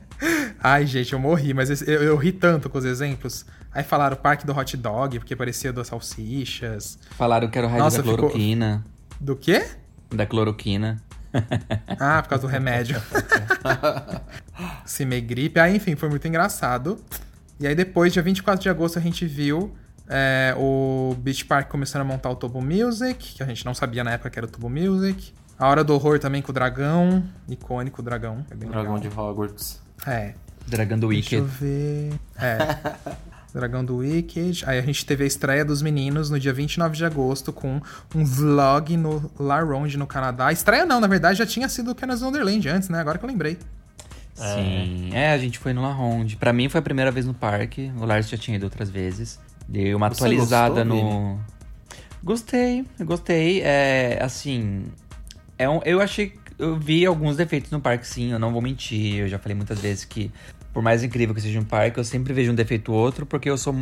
Ai, gente, eu morri, mas eu, eu ri tanto com os exemplos. Aí falaram o parque do hot dog, porque parecia das salsichas. Falaram que era o raio Nossa, da ficou- cloroquina. Do quê? Da cloroquina. Ah, por causa do remédio. [laughs] Cimegripe. Aí, enfim, foi muito engraçado. E aí depois, dia 24 de agosto, a gente viu é, o Beach Park começando a montar o Tubo Music, que a gente não sabia na época que era o Tubo Music. A Hora do Horror também com o dragão. Icônico dragão. É Dragão legal. de Hogwarts. É. Dragão do Deixa eu Wicked. ver. É. [laughs] Dragão do Wicked. Aí a gente teve a estreia dos meninos no dia 29 de agosto com um vlog no La Ronde, no Canadá. A estreia não, na verdade já tinha sido o Kenneth Wonderland antes, né? Agora que eu lembrei. Sim. É, a gente foi no La Ronde. Pra mim foi a primeira vez no parque. O Lars já tinha ido outras vezes. Dei uma Você atualizada gostou, no. Gostei, gostei. É, assim. É um, eu achei. Eu vi alguns defeitos no parque, sim, eu não vou mentir. Eu já falei muitas vezes que, por mais incrível que seja um parque, eu sempre vejo um defeito ou outro, porque eu sou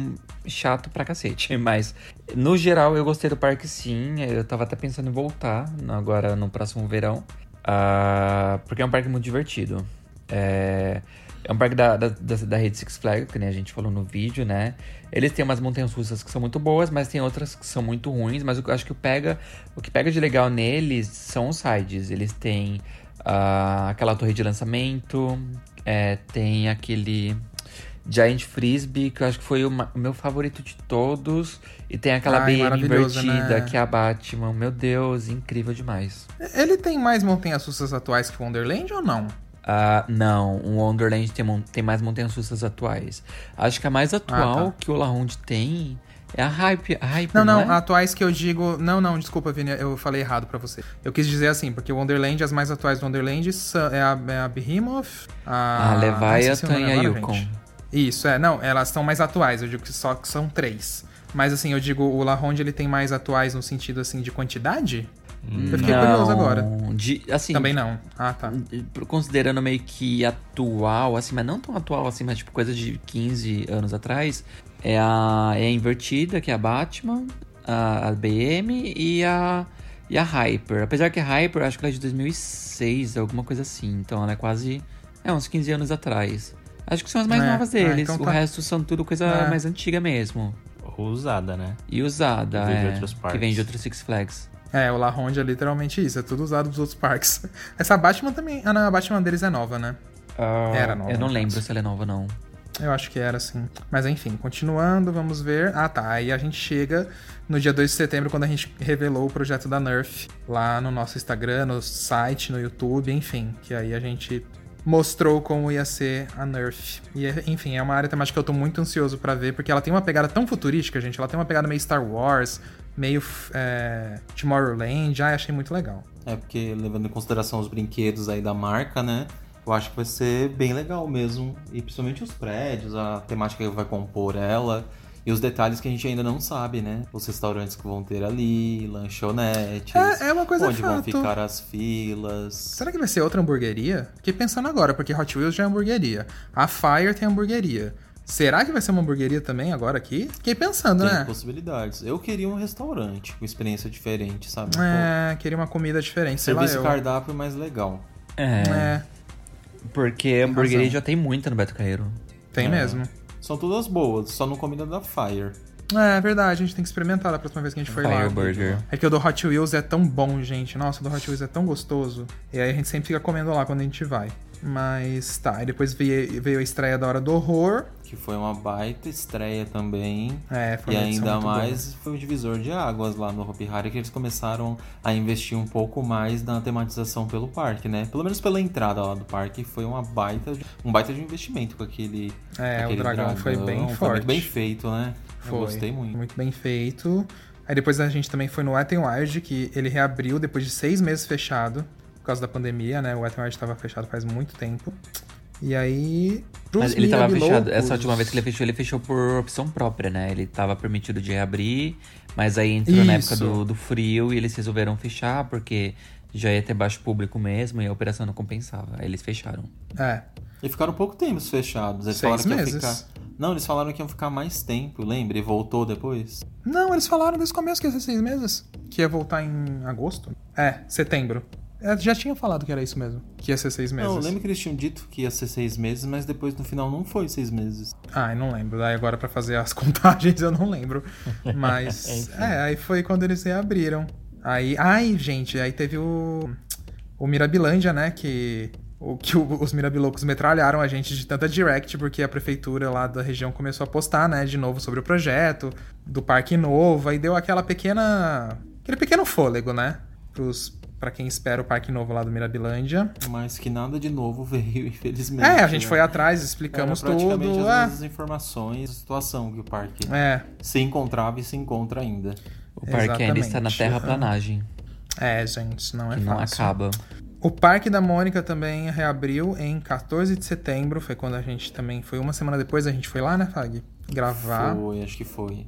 chato pra cacete. [laughs] Mas, no geral, eu gostei do parque, sim. Eu tava até pensando em voltar agora no próximo verão. Ah, porque é um parque muito divertido. É, é um parque da, da, da, da rede Six Flags, que nem a gente falou no vídeo, né? Eles têm umas montanhas russas que são muito boas, mas tem outras que são muito ruins. Mas eu acho que o, pega, o que pega de legal neles são os sides. Eles têm ah, aquela torre de lançamento, é, tem aquele Giant Frisbee, que eu acho que foi o, o meu favorito de todos. E tem aquela Ai, invertida, né? que é a Batman. Meu Deus, incrível demais. Ele tem mais montanhas russas atuais que o Wonderland ou não? Ah, não, o Wonderland tem, tem mais montanhas russas atuais. Acho que a mais atual Ah, tá. que o La Ronde tem é a Hype. A Hype Não, não, é? atuais que eu digo. Não, não, desculpa, Vini, eu falei errado pra você. Eu quis dizer assim, porque o Wonderland, as mais atuais do Wonderland são, é, a, é a Behemoth, a. A Leviathan e a Yukon. Isso, é, não, elas são mais atuais, eu digo que só que são três. Mas assim, eu digo, o La Ronde ele tem mais atuais no sentido assim de quantidade? Eu fiquei curioso agora. De, assim, Também não. Ah, tá. Considerando meio que atual, assim, mas não tão atual assim, mas tipo coisa de 15 anos atrás, é a, é a Invertida, que é a Batman, a, a BM e a, e a Hyper. Apesar que a Hyper, acho que ela é de 2006, alguma coisa assim. Então ela é quase, é, uns 15 anos atrás. Acho que são as mais É, novas deles. então o tá. resto são tudo coisa É. mais antiga mesmo. Ou usada, né? E usada, Que vem de é, outros que parques. vem de outros Six Flags. É, o La Ronde é literalmente isso, é tudo usado dos outros parques. [laughs] Essa Batman também. Ah, não, a Batman deles é nova, né? Era nova, Eu não lembro se ela é nova, não. Eu acho que era assim. Mas enfim, continuando, vamos ver. Ah, tá. Aí a gente chega no dia 2 de setembro, quando a gente revelou o projeto da Nerf lá no nosso Instagram, no site, no YouTube, enfim. Que aí a gente mostrou como ia ser a Nerf. E enfim, é uma área temática que eu tô muito ansioso pra ver, porque ela tem uma pegada tão futurística, gente. Ela tem uma pegada meio Star Wars, meio é, Tomorrowland. Ah, achei muito legal. É, porque levando em consideração os brinquedos aí da marca, né? Eu acho que vai ser bem legal mesmo. E principalmente os prédios, a temática que vai compor ela. E os detalhes que a gente ainda não sabe, né? Os restaurantes que vão ter ali, lanchonetes. É- é uma coisa Onde vão fato. ficar as filas. Será que vai ser outra hamburgueria? Fiquei pensando agora, porque Hot Wheels já é hamburgueria. A Fire tem hamburgueria. Será que vai ser uma hamburgueria também agora aqui? Fiquei pensando, Tem né? possibilidades. Eu queria um restaurante com experiência diferente, sabe? É, queria uma comida diferente, serviço eu. cardápio mais legal. É. É, Porque a hamburgueria razão. já tem muita no Beto Carreiro. tem É. mesmo. São todas boas, só não comida da Fire. É, verdade, a gente tem que experimentar da próxima vez que a gente for lá. Fire Burger. É que o do Hot Wheels é tão bom, gente. Nossa, o do Hot Wheels é tão gostoso. E aí a gente sempre fica comendo lá quando a gente vai. Mas tá, e depois veio, veio a estreia da Hora do Horror. Que foi uma baita estreia também. É, foi E ainda muito boa. mais foi um divisor de águas lá no Hopi Hari que eles começaram a investir um pouco mais na tematização pelo parque, né? Pelo menos pela entrada lá do parque foi uma baita, um baita de investimento com aquele É, o aquele dragão foi bem Foi forte. muito bem feito, né? Foi. Eu gostei muito. Muito bem feito. Aí depois a gente também foi no Wet n Wild, que ele reabriu depois de seis meses fechado, por causa da pandemia, né? O Wet n Wild estava fechado faz muito tempo. E aí. Mas ele tava Mirabiloucos- fechado. Essa última vez que ele fechou, ele fechou por opção própria, né? Ele tava permitido de reabrir, mas aí entrou na época Isso. do, do frio e eles resolveram fechar, porque já ia ter baixo público mesmo e a operação não compensava. Aí eles fecharam. É. E ficaram pouco tempo fechados. Eles Seis falaram que iam meses. ficar. Não, eles falaram que iam ficar mais tempo, lembra? E voltou depois. Não, eles falaram desde o começo que ia ser seis meses. Que ia voltar em agosto. É, setembro. É, já tinha falado que era isso mesmo. Que ia ser seis meses. Não, eu lembro que eles tinham dito que ia ser seis meses, mas depois no final não foi seis meses. Ai, não lembro. Daí agora pra fazer as [laughs] contagens eu não lembro. Mas. [laughs] É, aí foi quando eles reabriram. Aí. Ai, gente, aí teve o. O Mirabilândia, né? Que. O, que o- os Mirabilocos metralharam a gente de tanta direct, porque a prefeitura lá da região começou a postar, né, de novo sobre o projeto, do parque novo, aí deu aquela pequena. aquele pequeno fôlego, né? Pros, pra quem espera o parque novo lá do Mirabilândia. Mas que nada de novo [laughs] veio, infelizmente. É, a gente né? foi atrás, explicamos Era praticamente tudo. as É, mesmas informações, a situação que o parque é, se encontrava e se encontra ainda. O parque ainda está na Exatamente. terraplanagem, é, gente, não é que não fácil. acaba. O Parque da Mônica também reabriu em 14 de setembro. Foi quando a gente também. Foi uma semana depois a gente foi lá, né, Fag? Gravar. Foi, acho que foi.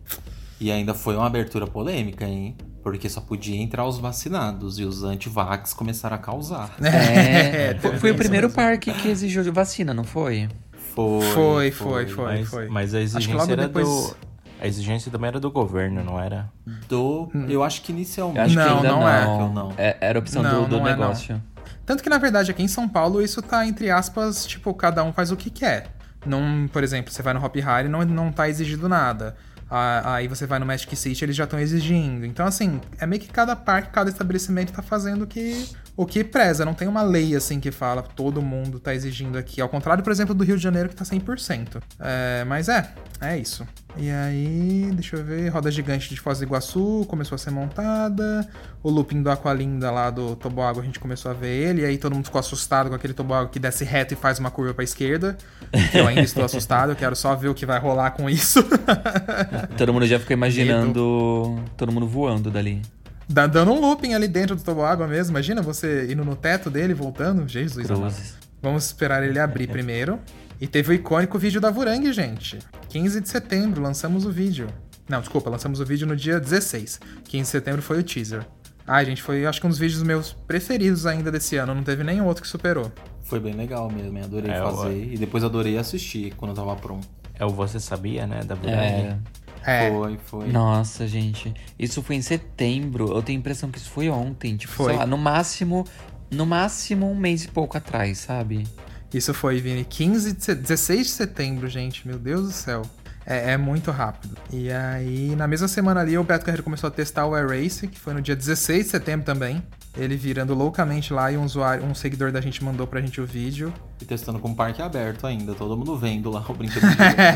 E ainda foi uma abertura polêmica, hein? Porque só podia entrar os vacinados e os anti-vax começaram a causar. É, teve [laughs] foi, foi o primeiro mesmo. parque que exigiu de vacina, não foi? Foi, Foi, foi, foi. Mas, foi. mas a Acho que exigência logo era depois- do. A exigência também era do governo, não era? Do, eu acho que Eu inicialmente. acho Não, que ainda não não. é. Não. É- era a opção Não, do, do não é, não. negócio. Tanto que, na verdade, aqui em São Paulo, isso tá, entre aspas, tipo, cada um faz o que quer. Não, por exemplo, você vai no Hop Hari e não, não tá exigindo nada. Aí você vai no Magic City, eles já estão exigindo. Então, assim, é meio que cada parque, cada estabelecimento tá fazendo o que, o que preza. Não tem uma lei, assim, que fala todo mundo tá exigindo aqui. Ao contrário, por exemplo, do Rio de Janeiro, que tá 100%. É, mas é, é isso. E aí, deixa eu ver, roda gigante de Foz do Iguaçu começou a ser montada. O looping do Aqualinda lá do toboágua, a gente começou a ver ele. E aí todo mundo ficou assustado com aquele toboágua que desce reto e faz uma curva pra esquerda. Eu ainda estou [laughs] assustado, eu quero só ver o que vai rolar com isso. Todo mundo já ficou [laughs] imaginando todo mundo voando dali. Dá- Dando um looping ali dentro do toboágua mesmo. Imagina você indo no teto dele, voltando. Jesus. Cruzes. Vamos esperar ele abrir primeiro. E teve o icônico vídeo da Vurang, gente. 15 de setembro, lançamos o vídeo. Não, desculpa, lançamos o vídeo no dia 16. 15 de setembro foi o teaser. Ai, gente, foi acho que um dos vídeos meus preferidos ainda desse ano. Não teve nenhum outro que superou. Foi bem legal mesmo, hein? adorei É, fazer. eu- E depois adorei assistir quando eu tava pronto. É o Você Sabia, né? Da É. É, Foi, foi. Nossa, gente. Isso foi em setembro. Eu tenho a impressão que isso foi ontem. Tipo, Foi. sei lá, no máximo. No máximo um mês e pouco atrás, sabe? isso foi, Vini. 15 de se- 16 de setembro, gente. Meu Deus do céu. É, é muito rápido. E aí, na mesma semana ali, o Beto Carreiro começou a testar o Air Race, que foi no dia 16 de setembro também. Ele virando loucamente lá e um usuário, um seguidor da gente mandou pra gente o vídeo. E testando com o parque aberto ainda, todo mundo vendo lá [laughs] o brinquedo.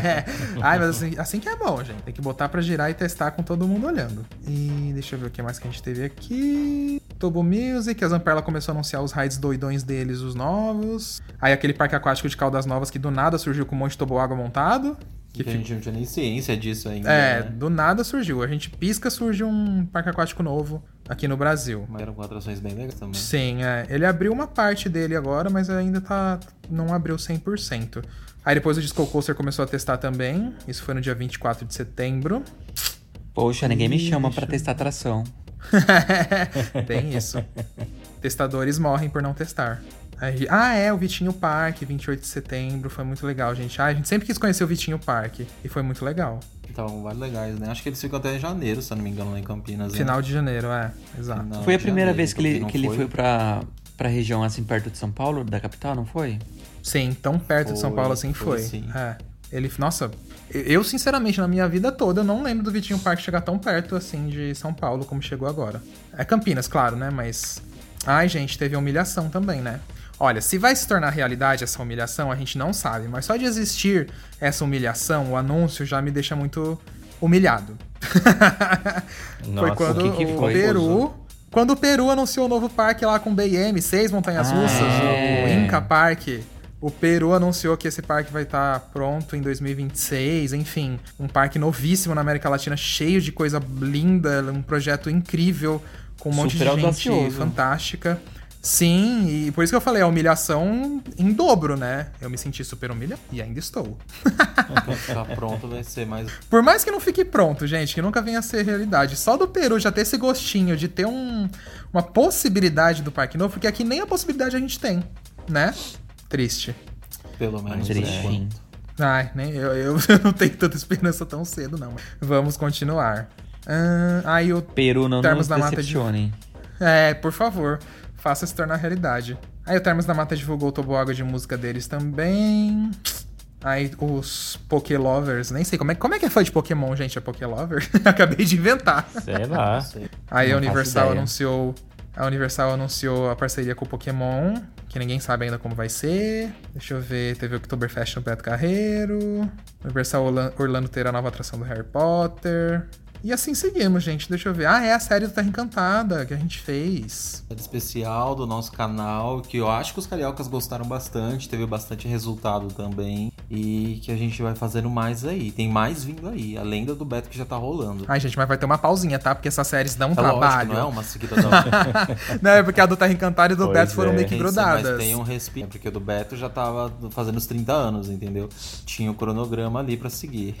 [laughs] Ai, mas assim, assim que é bom, gente. Tem que botar pra girar e testar com todo mundo olhando. E deixa eu ver o que mais que a gente teve aqui. Tobo Music, a Zamperla começou a anunciar os raids doidões deles, os novos. Aí aquele parque aquático de Caldas Novas que do nada surgiu com um monte de toboágua montado. Que a gente não tinha nem ciência disso ainda. É, né? do nada surgiu. A gente pisca, surge um parque aquático novo aqui no Brasil. Mas eram com atrações bem legais também. Sim, é. Ele abriu uma parte dele agora, mas ainda tá. não abriu 100%. Aí depois o Disco Coaster começou a testar também. Isso foi no dia 24 de setembro. Poxa, ninguém me Ih, chama eu- testar atração. [laughs] Tem isso. Testadores morrem por não testar. Aí- ah, é, o Vitinho Park, 28 de setembro. Foi muito legal, gente. Ah, a gente sempre quis conhecer o Vitinho Park. E foi muito legal. Então, vários legais, né? Acho que eles ficam até janeiro, se eu não me engano, lá em Campinas. né? Final de janeiro, é. Exato. Final foi a primeira janeiro, vez que ele, que ele foi pra, pra região assim perto de São Paulo, da capital, não foi? Sim, tão perto de São Foi, Paulo assim foi, foi. sim. É. Ele, nossa, eu sinceramente na minha vida toda eu não lembro do Vitinho Park chegar tão perto assim de São Paulo como chegou agora. É Campinas, claro, né? Mas ai, gente, teve a humilhação também, né? Olha, se vai se tornar realidade essa humilhação, a gente não sabe, mas só de existir essa humilhação, o anúncio já me deixa muito humilhado. [laughs] foi Nossa, quando o que que o foi? Peru, quando o Peru anunciou o novo parque lá com BM, seis montanhas Ah, russas, é. o Inca Park. O Peru anunciou que esse parque vai estar pronto em 2026, enfim, um parque novíssimo na América Latina, cheio de coisa linda, um projeto incrível, com um monte Super de gente audacioso. fantástica. Sim, e por isso que eu falei, a humilhação em dobro, né? Eu me senti super humilhado e ainda estou. Ficar pronto vai ser mais. [laughs] Por mais que não fique pronto, gente, que nunca venha a ser realidade. Só do Peru já ter esse gostinho de ter um, uma possibilidade do Parque Novo, porque aqui nem a possibilidade a gente tem, né? Triste. Pelo menos. Enfim. enquanto. Ai, nem, eu, eu, [laughs] eu não tenho tanta esperança tão cedo, não. Vamos continuar. Aí o. Peru não Termos nos Mata de-. É, por favor, faça se tornar realidade. Aí o Termos da Mata divulgou o toboágua de música deles também. Aí os Pokélovers, nem sei como é, como é que é fã de Pokémon, gente, é Pokélover? [laughs] Acabei de inventar. Sei lá. Aí a Não Universal anunciou. A Universal anunciou a parceria com o Pokémon, que ninguém sabe ainda como vai ser. Deixa eu ver, teve o Oktoberfest no Beto Carreiro. Universal Orla- Orlando terá a nova atração do Harry Potter. E assim seguimos, gente. Deixa eu ver. Ah, é a série do Terra Encantada que a gente fez. Série especial do nosso canal, que eu acho que os cariocas gostaram bastante, teve bastante resultado também. E que a gente vai fazendo mais aí. Tem mais vindo aí, além da do Beto que já tá rolando. Ai, gente, mas vai ter uma pausinha, tá? Porque essas séries dão um É trabalho. lógico, não é uma seguida não. [laughs] não, é porque a do Terra Encantada e do Pois Beto foram é. meio que grudadas. Mas tem um respiro, porque o do Beto já tava fazendo os 30 anos, entendeu? Tinha o cronograma ali pra seguir.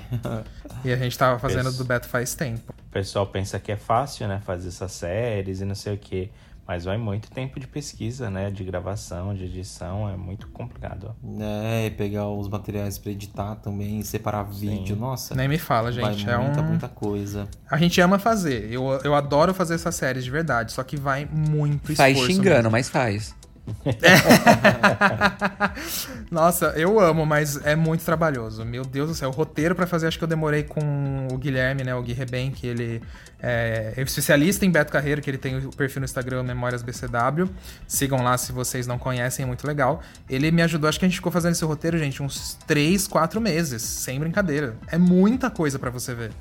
E a gente tava fazendo Isso. do Beto faz tempo. O pessoal pensa que é fácil, né? Fazer essas séries e não sei o quê. Mas vai muito tempo de pesquisa, né? De gravação, de edição. É muito complicado. É, e pegar os materiais pra editar também, separar vídeo, nossa. Nem me fala, vai gente. É muita, um... muita coisa. A gente ama fazer. Eu, eu adoro fazer essas séries de verdade. Só que vai muito Faz esforço xingando, mesmo. mas faz. [laughs] Nossa, eu amo, mas é muito trabalhoso. Meu Deus do céu. O roteiro pra fazer, acho que eu demorei com o Guilherme, né? O Gui Reben, que ele é especialista em Beto Carreiro, que ele tem o perfil no Instagram Memórias BCW. Sigam lá se vocês não conhecem, é muito legal. Ele me ajudou, acho que a gente ficou fazendo esse roteiro, gente, uns 3, 4 meses, sem brincadeira. É muita coisa pra você ver.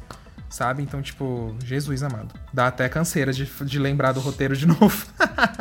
Sabe? Então, tipo, Jesus amado. Dá até canseira de, de lembrar do roteiro de novo.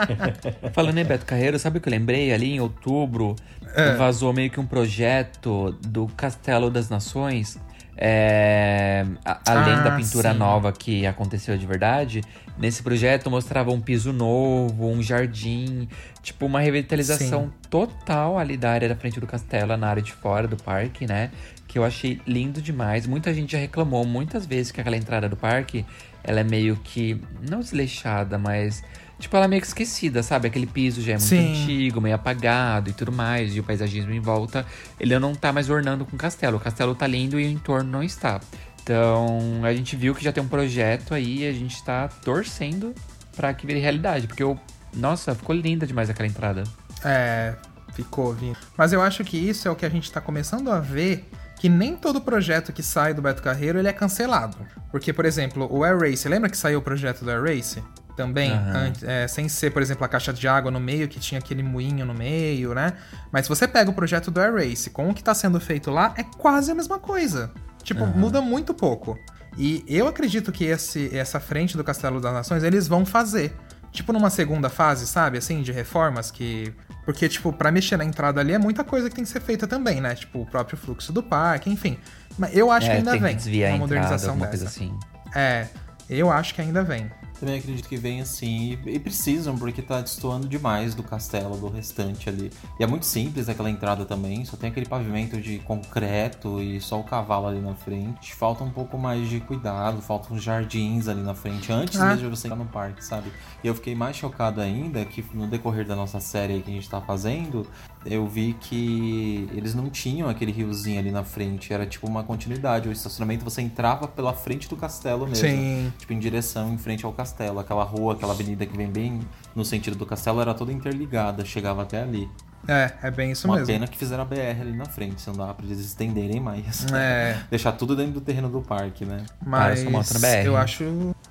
[laughs] Falando em Beto Carreiro, sabe o que eu lembrei? Ali em outubro, É. vazou meio que um projeto do Castelo das Nações. é, a- além Ah, da pintura sim. nova que aconteceu de verdade, nesse projeto mostrava um piso novo, um jardim, tipo uma revitalização Sim. total ali da área da frente do castelo, na área de fora do parque, né? Que eu achei lindo demais. Muita gente já reclamou muitas vezes que aquela entrada do parque, ela é meio que, não desleixada, mas Tipo, ela é meio que esquecida, sabe? Aquele piso já é muito Sim. antigo, meio apagado e tudo mais. E o paisagismo em volta, ele não tá mais ornando com o castelo. O castelo tá lindo e o entorno não está. Então, a gente viu que já tem um projeto aí e a gente tá torcendo pra que vire realidade. Porque, eu, nossa, ficou linda demais aquela entrada. É, ficou vindo. Mas eu acho que isso é o que a gente tá começando a ver que nem todo projeto que sai do Beto Carreiro ele é cancelado. Porque, por exemplo, o Air Race, lembra que saiu o projeto do Air Race? Também, antes- é, sem ser, por exemplo, a caixa de água no meio, que tinha aquele moinho no meio, né? Mas se você pega o projeto do Air Race com o que tá sendo feito lá, é quase a mesma coisa. Tipo, muda muito pouco. E eu acredito que esse, essa frente do Castelo das Nações eles vão fazer. Tipo numa segunda fase, sabe? Assim, de reformas que. Porque, tipo, pra mexer na entrada ali é muita coisa que tem que ser feita também, né? Tipo, o próprio fluxo do parque, enfim. Mas eu acho que é, ainda tem vem que uma entrada, modernização alguma dessa. coisa assim. É, eu acho que ainda vem. Também acredito que vem assim, e, e precisam, porque tá destoando demais do castelo, do restante ali. E é muito simples aquela entrada também, só tem aquele pavimento de concreto e só o cavalo ali na frente. Falta um pouco mais de cuidado, faltam uns jardins ali na frente, antes Ah. mesmo de você entrar no parque, sabe? E eu fiquei mais chocado ainda que no decorrer da nossa série que a gente tá fazendo, eu vi que eles não tinham aquele riozinho ali na frente, era tipo uma continuidade. O estacionamento você entrava pela frente do castelo mesmo. Sim. Tipo, em direção em frente ao castelo. Aquela rua, aquela avenida que vem bem no sentido do castelo era toda interligada, chegava até ali. É, é bem isso Uma mesmo. pena que fizeram a BR ali na frente, se não dava pra eles estenderem mais. É, [laughs] Deixar tudo dentro do terreno do parque, né? mas BR. eu acho.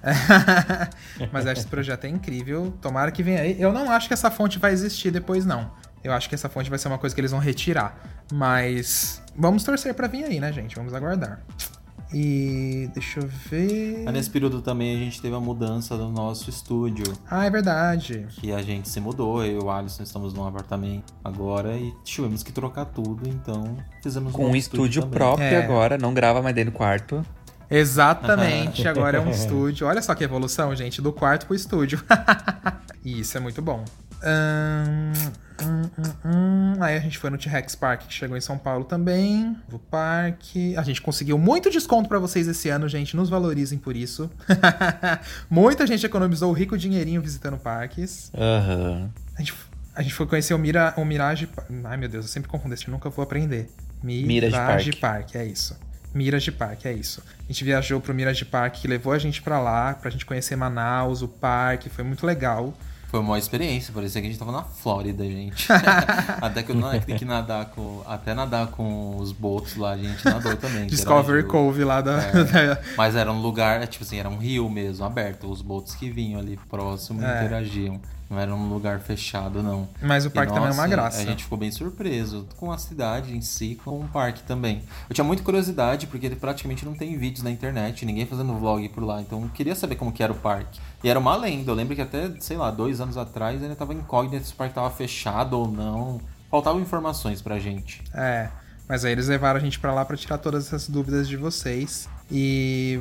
[laughs] mas acho que esse projeto é incrível. Tomara que venha aí. Eu não acho que essa fonte vai existir depois, não. Eu acho que essa fonte vai ser uma coisa que eles vão retirar. Mas vamos torcer pra vir aí, né, gente? Vamos aguardar. E deixa eu ver. Mas nesse período também a gente teve a mudança do nosso estúdio. Ah, é verdade. Que a gente se mudou, eu e o Alisson estamos num apartamento agora e tivemos que trocar tudo, então fizemos Com um estúdio também. próprio É. agora, não grava mais dentro do quarto. Exatamente, [laughs] agora é um estúdio. Olha só que evolução, gente, do quarto pro estúdio. e [laughs] isso é muito bom. Ahn, hum, hum, hum. Aí a gente foi no T-Rex Park, que chegou em São Paulo também. O parque. A gente conseguiu muito desconto pra vocês esse ano, gente. Nos valorizem por isso. [laughs] Muita gente economizou o rico dinheirinho visitando parques. Aham. A gente, a gente foi conhecer o, Mira, o Mirage. Ai meu Deus, eu sempre confundo esse, eu nunca vou aprender. Mirage Park. Park, é isso. Mirage Park, é isso. A gente viajou pro Mirage Park, que levou a gente pra lá, pra gente conhecer Manaus, o parque, foi muito legal. Foi uma experiência, parecia que a gente tava na Flórida, gente. [laughs] até que eu não tem que nadar com. Até nadar com os botos lá, a gente nadou também. Discovery interagiu. Cove lá da. É. [laughs] Mas era um lugar, tipo assim, era um rio mesmo, aberto. Os botos que vinham ali próximo É. interagiam. Não era um lugar fechado, não. Mas o E, parque também é uma graça. A gente ficou bem surpreso com a cidade em si, com o parque também. Eu tinha muita curiosidade, porque ele praticamente não tem vídeos na internet, ninguém fazendo vlog por lá. Então eu queria saber como que era o parque. E era uma lenda. Eu lembro que até, sei lá, dois anos atrás ainda tava incógnito se o parque tava fechado ou não. Faltavam informações pra gente. É, mas aí eles levaram a gente pra lá pra tirar todas essas dúvidas de vocês. E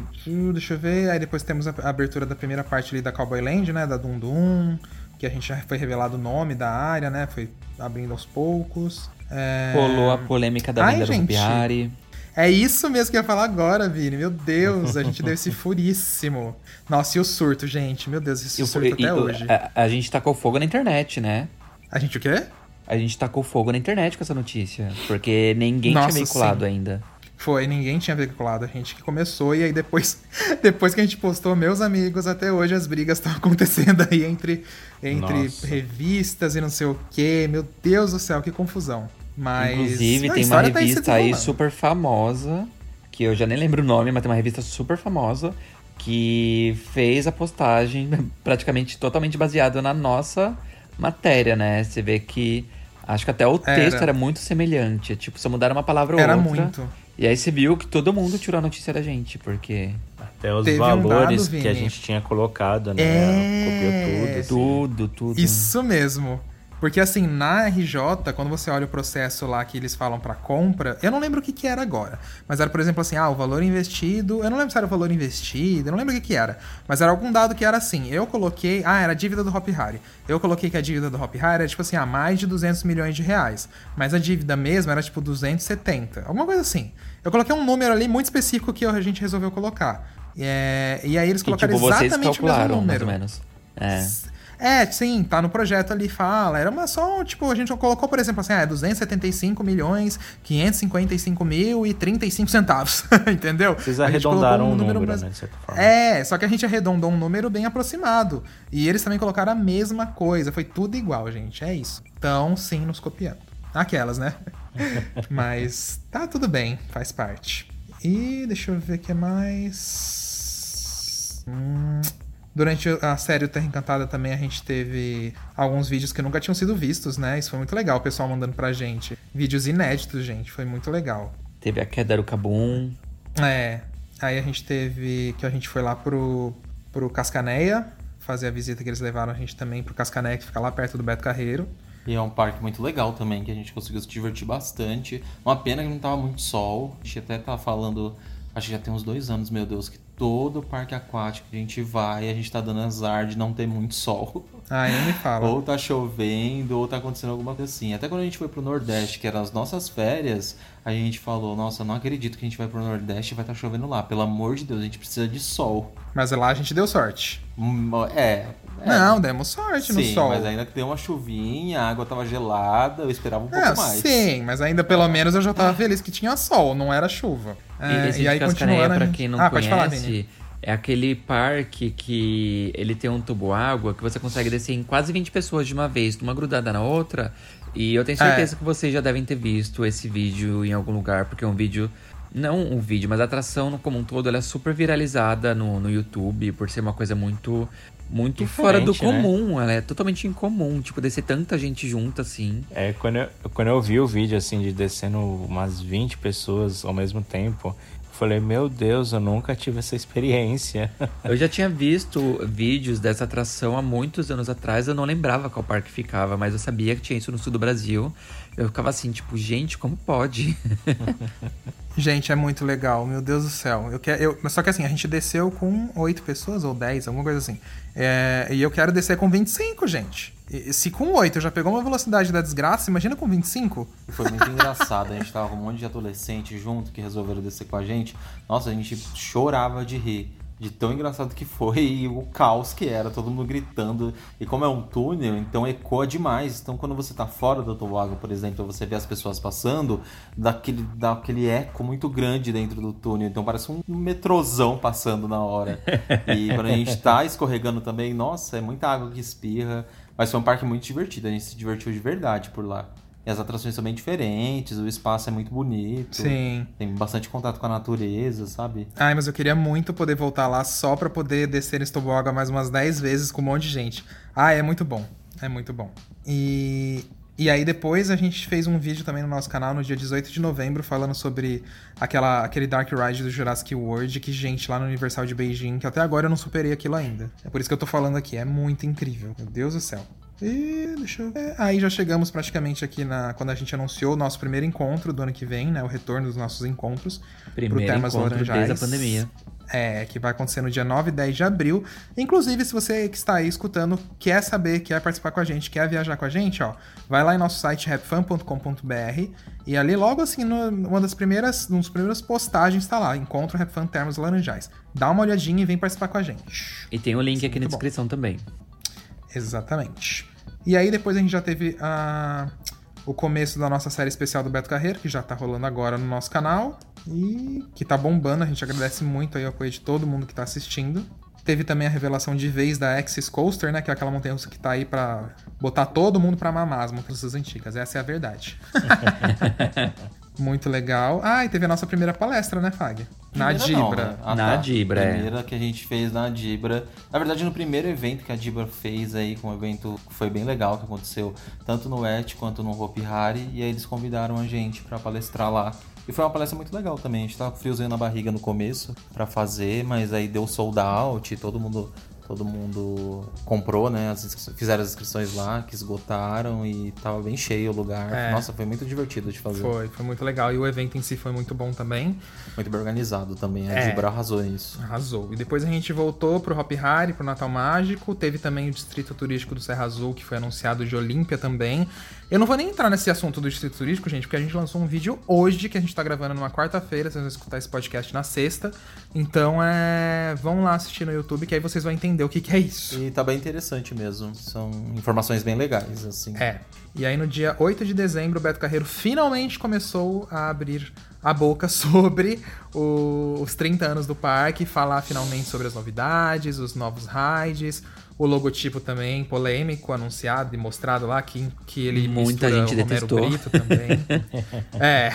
deixa eu ver, aí depois temos a abertura da primeira parte ali da Cowboy Land, né, da Dum Dum, que a gente já foi revelado o nome da área, né, foi abrindo aos poucos. É... Rolou a polêmica da Ai, venda gente. É isso mesmo que eu ia falar agora, Vini. Meu Deus, a gente deu esse [laughs] furíssimo. Nossa, e o surto, gente? Meu Deus, esse E o- surto até hoje. A, a gente tacou fogo na internet, né? A gente o quê? A gente tacou fogo na internet com essa notícia. Porque ninguém Nossa, tinha veiculado sim. ainda. Foi, ninguém tinha veiculado, a gente que começou, e aí depois, [laughs] depois que a gente postou, meus amigos, até hoje as brigas estão [laughs] acontecendo aí entre, entre Nossa. revistas e não sei o quê. Meu Deus do céu, que confusão. Mas. Inclusive, tem uma história tá revista aí desenrolando. super famosa, que eu já nem lembro o nome, mas tem uma revista super famosa, que fez a postagem [laughs] praticamente totalmente baseada na nossa matéria, né? Você vê que. Acho que até o Era. texto era muito semelhante. Tipo, só mudaram uma palavra ou Era outra. muito. E aí você viu que todo mundo tirou a notícia da gente, porque Até os Teve um valores dado, que a gente tinha colocado, né? É. Copiou tudo. assim. tudo, tudo. Isso mesmo. Porque assim, na RJ, quando você olha o processo lá que eles falam pra compra, eu não lembro o que que era agora. Mas era, por exemplo, assim, ah, o valor investido. Eu não lembro se era o valor investido, eu não lembro o que que era. Mas era algum dado que era assim. Eu coloquei. Ah, era a dívida do Hop Harry. Eu coloquei que a dívida do Hop Harry era tipo assim, ah, mais de 200 milhões de reais. Mas a dívida mesmo era tipo 270. Alguma coisa assim. Eu coloquei um número ali muito específico que a gente resolveu colocar. É, e aí eles E colocaram tipo, vocês exatamente o mesmo calcularam, mais número. ou menos. É. É, sim, tá no projeto ali, fala. Era uma só, tipo, a gente colocou, por exemplo, assim, ah, é 275 milhões, 555 mil e 35 centavos, [laughs] entendeu? Vocês arredondaram um número, mais- né, de certa forma. É, só que a gente arredondou um número bem aproximado. E eles também colocaram a mesma coisa, foi tudo igual, gente, é isso. Então, sim, nos copiando. Aquelas, né? [laughs] Mas tá tudo bem, faz parte. E deixa eu ver o que mais. Hum, Durante a série Terra Encantada também a gente teve alguns vídeos que nunca tinham sido vistos, né? Isso foi muito legal, o pessoal mandando pra gente. Vídeos inéditos, gente, foi muito legal. Teve a queda do Cabum. É, aí a gente teve que a gente foi lá pro, pro Cascaneia, fazer a visita que eles levaram a gente também pro Cascaneia, que fica lá perto do Beto Carreiro. E é um parque muito legal também, que a gente conseguiu se divertir bastante. Uma pena que não tava muito sol. A gente até tá falando, acho que já tem uns dois anos, meu Deus, que todo parque aquático que a gente vai, a gente tá dando azar de não ter muito sol. [laughs] Ah, nem me fala. Ou tá chovendo, ou tá acontecendo alguma coisa assim. Até quando a gente foi pro Nordeste, que eram as nossas férias, a gente falou, nossa, não acredito que a gente vai pro Nordeste e vai estar chovendo lá. Pelo amor de Deus, a gente precisa de sol. Mas lá a gente deu sorte. Hum, É. é. Não, demos sorte no Sim, sol. mas ainda que deu uma chuvinha, a água tava gelada, eu esperava um pouco É, mais. sim, mas ainda pelo menos eu já tava feliz que tinha sol, não era chuva. É, e esse de Cascaneia, a pra quem não ah, pode falar, conhece, Vini. É aquele parque que ele tem um tubo água que você consegue descer em quase 20 pessoas de uma vez, uma grudada na outra. E eu tenho certeza É. que vocês já devem ter visto esse vídeo em algum lugar, porque é um vídeo. Não um vídeo, mas a atração no- como um todo ela é super viralizada no, no YouTube, por ser uma coisa muito. Muito fora do Diferente, né? comum, ela é totalmente incomum, tipo, descer tanta gente junto assim. É, quando eu, quando eu vi o vídeo, assim, de descendo umas 20 pessoas ao mesmo tempo, falei, meu Deus, eu nunca tive essa experiência. Eu já tinha visto vídeos dessa atração há muitos anos atrás, eu não lembrava qual parque ficava, mas eu sabia que tinha isso no sul do Brasil. Eu ficava assim, tipo, gente, como pode? [laughs] Gente, é muito legal, meu Deus do céu. Eu quero, eu, mas só que assim, a gente desceu com 8 pessoas ou 10, alguma coisa assim. É, e eu quero descer com 25, gente. E, se com 8 já pegou uma velocidade da desgraça, imagina com 25. E foi muito engraçado, a gente tava com um monte de adolescente junto que resolveram descer com a gente. Nossa, a gente chorava de rir. De tão engraçado que foi e o caos que era, todo mundo gritando. E como é um túnel, então ecoa demais. Então quando você tá fora do toboágua, por exemplo, você vê as pessoas passando, dá aquele, dá aquele eco muito grande dentro do túnel. Então parece um metrozão passando na hora. [laughs] E quando a gente tá escorregando também, nossa, é muita água que espirra. Mas foi um parque muito divertido, a gente se divertiu de verdade por lá. E as atrações são bem diferentes, o espaço é muito bonito. Sim. Tem bastante contato com a natureza, sabe? Ai, mas eu queria muito poder voltar lá só pra poder descer nesse toboágua mais umas 10 vezes com um monte de gente. Ah, é muito bom. É muito bom. E, e aí depois a gente fez um vídeo também no nosso canal no dia 18 de novembro falando sobre aquela, aquele Dark Ride do Jurassic World que, gente, lá no Universal de Beijing, que até agora eu não superei aquilo ainda. É por isso que eu tô falando aqui. É muito incrível. Meu Deus do céu. E deixa eu ver. Aí já chegamos praticamente aqui na quando a gente anunciou o nosso primeiro encontro do ano que vem, né? O retorno dos nossos encontros Primeiro Termas encontro Laranjais. desde a pandemia. É, que vai acontecer no dia 9 e 10 de abril. Inclusive, se você que está aí escutando quer saber, quer participar com a gente, quer viajar com a gente, ó, vai lá em nosso site rapfan.com.br e ali logo assim, no, uma das primeiras, um dos primeiros postagens tá lá, Encontro Rapfan Termos Laranjais. Dá uma olhadinha e vem participar com a gente. E tem o link aqui na bom. descrição também. Exatamente. E aí depois a gente já teve a, o começo da nossa série especial do Beto Carreiro, que já tá rolando agora no nosso canal. E que tá bombando, a gente agradece muito aí o apoio de todo mundo que tá assistindo. Teve também a revelação de vez da Axis Coaster, né? Que é aquela montanha russa que tá aí pra botar todo mundo pra mamar as montanhas antigas. Essa é a verdade. [laughs] muito legal. Ah, e teve a nossa primeira palestra, né, Fag? Na Primeira não, Dibra. né? Ah, Na tá. Dibra, é. Primeira que a gente fez na Dibra. Na verdade, no primeiro evento que a Dibra fez aí, com um evento que foi bem legal, que aconteceu tanto no ET quanto no Hopi Hari, e aí eles convidaram a gente pra palestrar lá. E foi uma palestra muito legal também. A gente tava com friozinho na barriga no começo pra fazer, mas aí deu sold out, todo mundo todo mundo comprou, né? As fizeram as inscrições lá, que esgotaram e tava bem cheio o lugar. É. Nossa, foi muito divertido de fazer. Foi, foi muito legal. E o evento em si foi muito bom também. Muito bem organizado também. A É. Dibra arrasou nisso. Arrasou. E depois a gente voltou pro Hop Hari, pro Natal Mágico. Teve também o Distrito Turístico do Serra Azul, que foi anunciado de Olímpia também. Eu não vou nem entrar nesse assunto do Distrito Turístico, gente, porque a gente lançou um vídeo hoje, que a gente tá gravando numa quarta-feira. Vocês vão escutar esse podcast na sexta. Então, é... vão lá assistir no YouTube, que aí vocês vão entender o que, que é isso. E tá bem interessante mesmo. São informações bem legais, assim. É. E aí no dia 8 de dezembro, o Beto Carreiro finalmente começou a abrir a boca [laughs] sobre o- os 30 anos do parque, falar finalmente sobre as novidades, os novos rides, o logotipo também polêmico, anunciado e mostrado lá, que, que ele Muita gente o Romero detestou. Brito também. [laughs] é.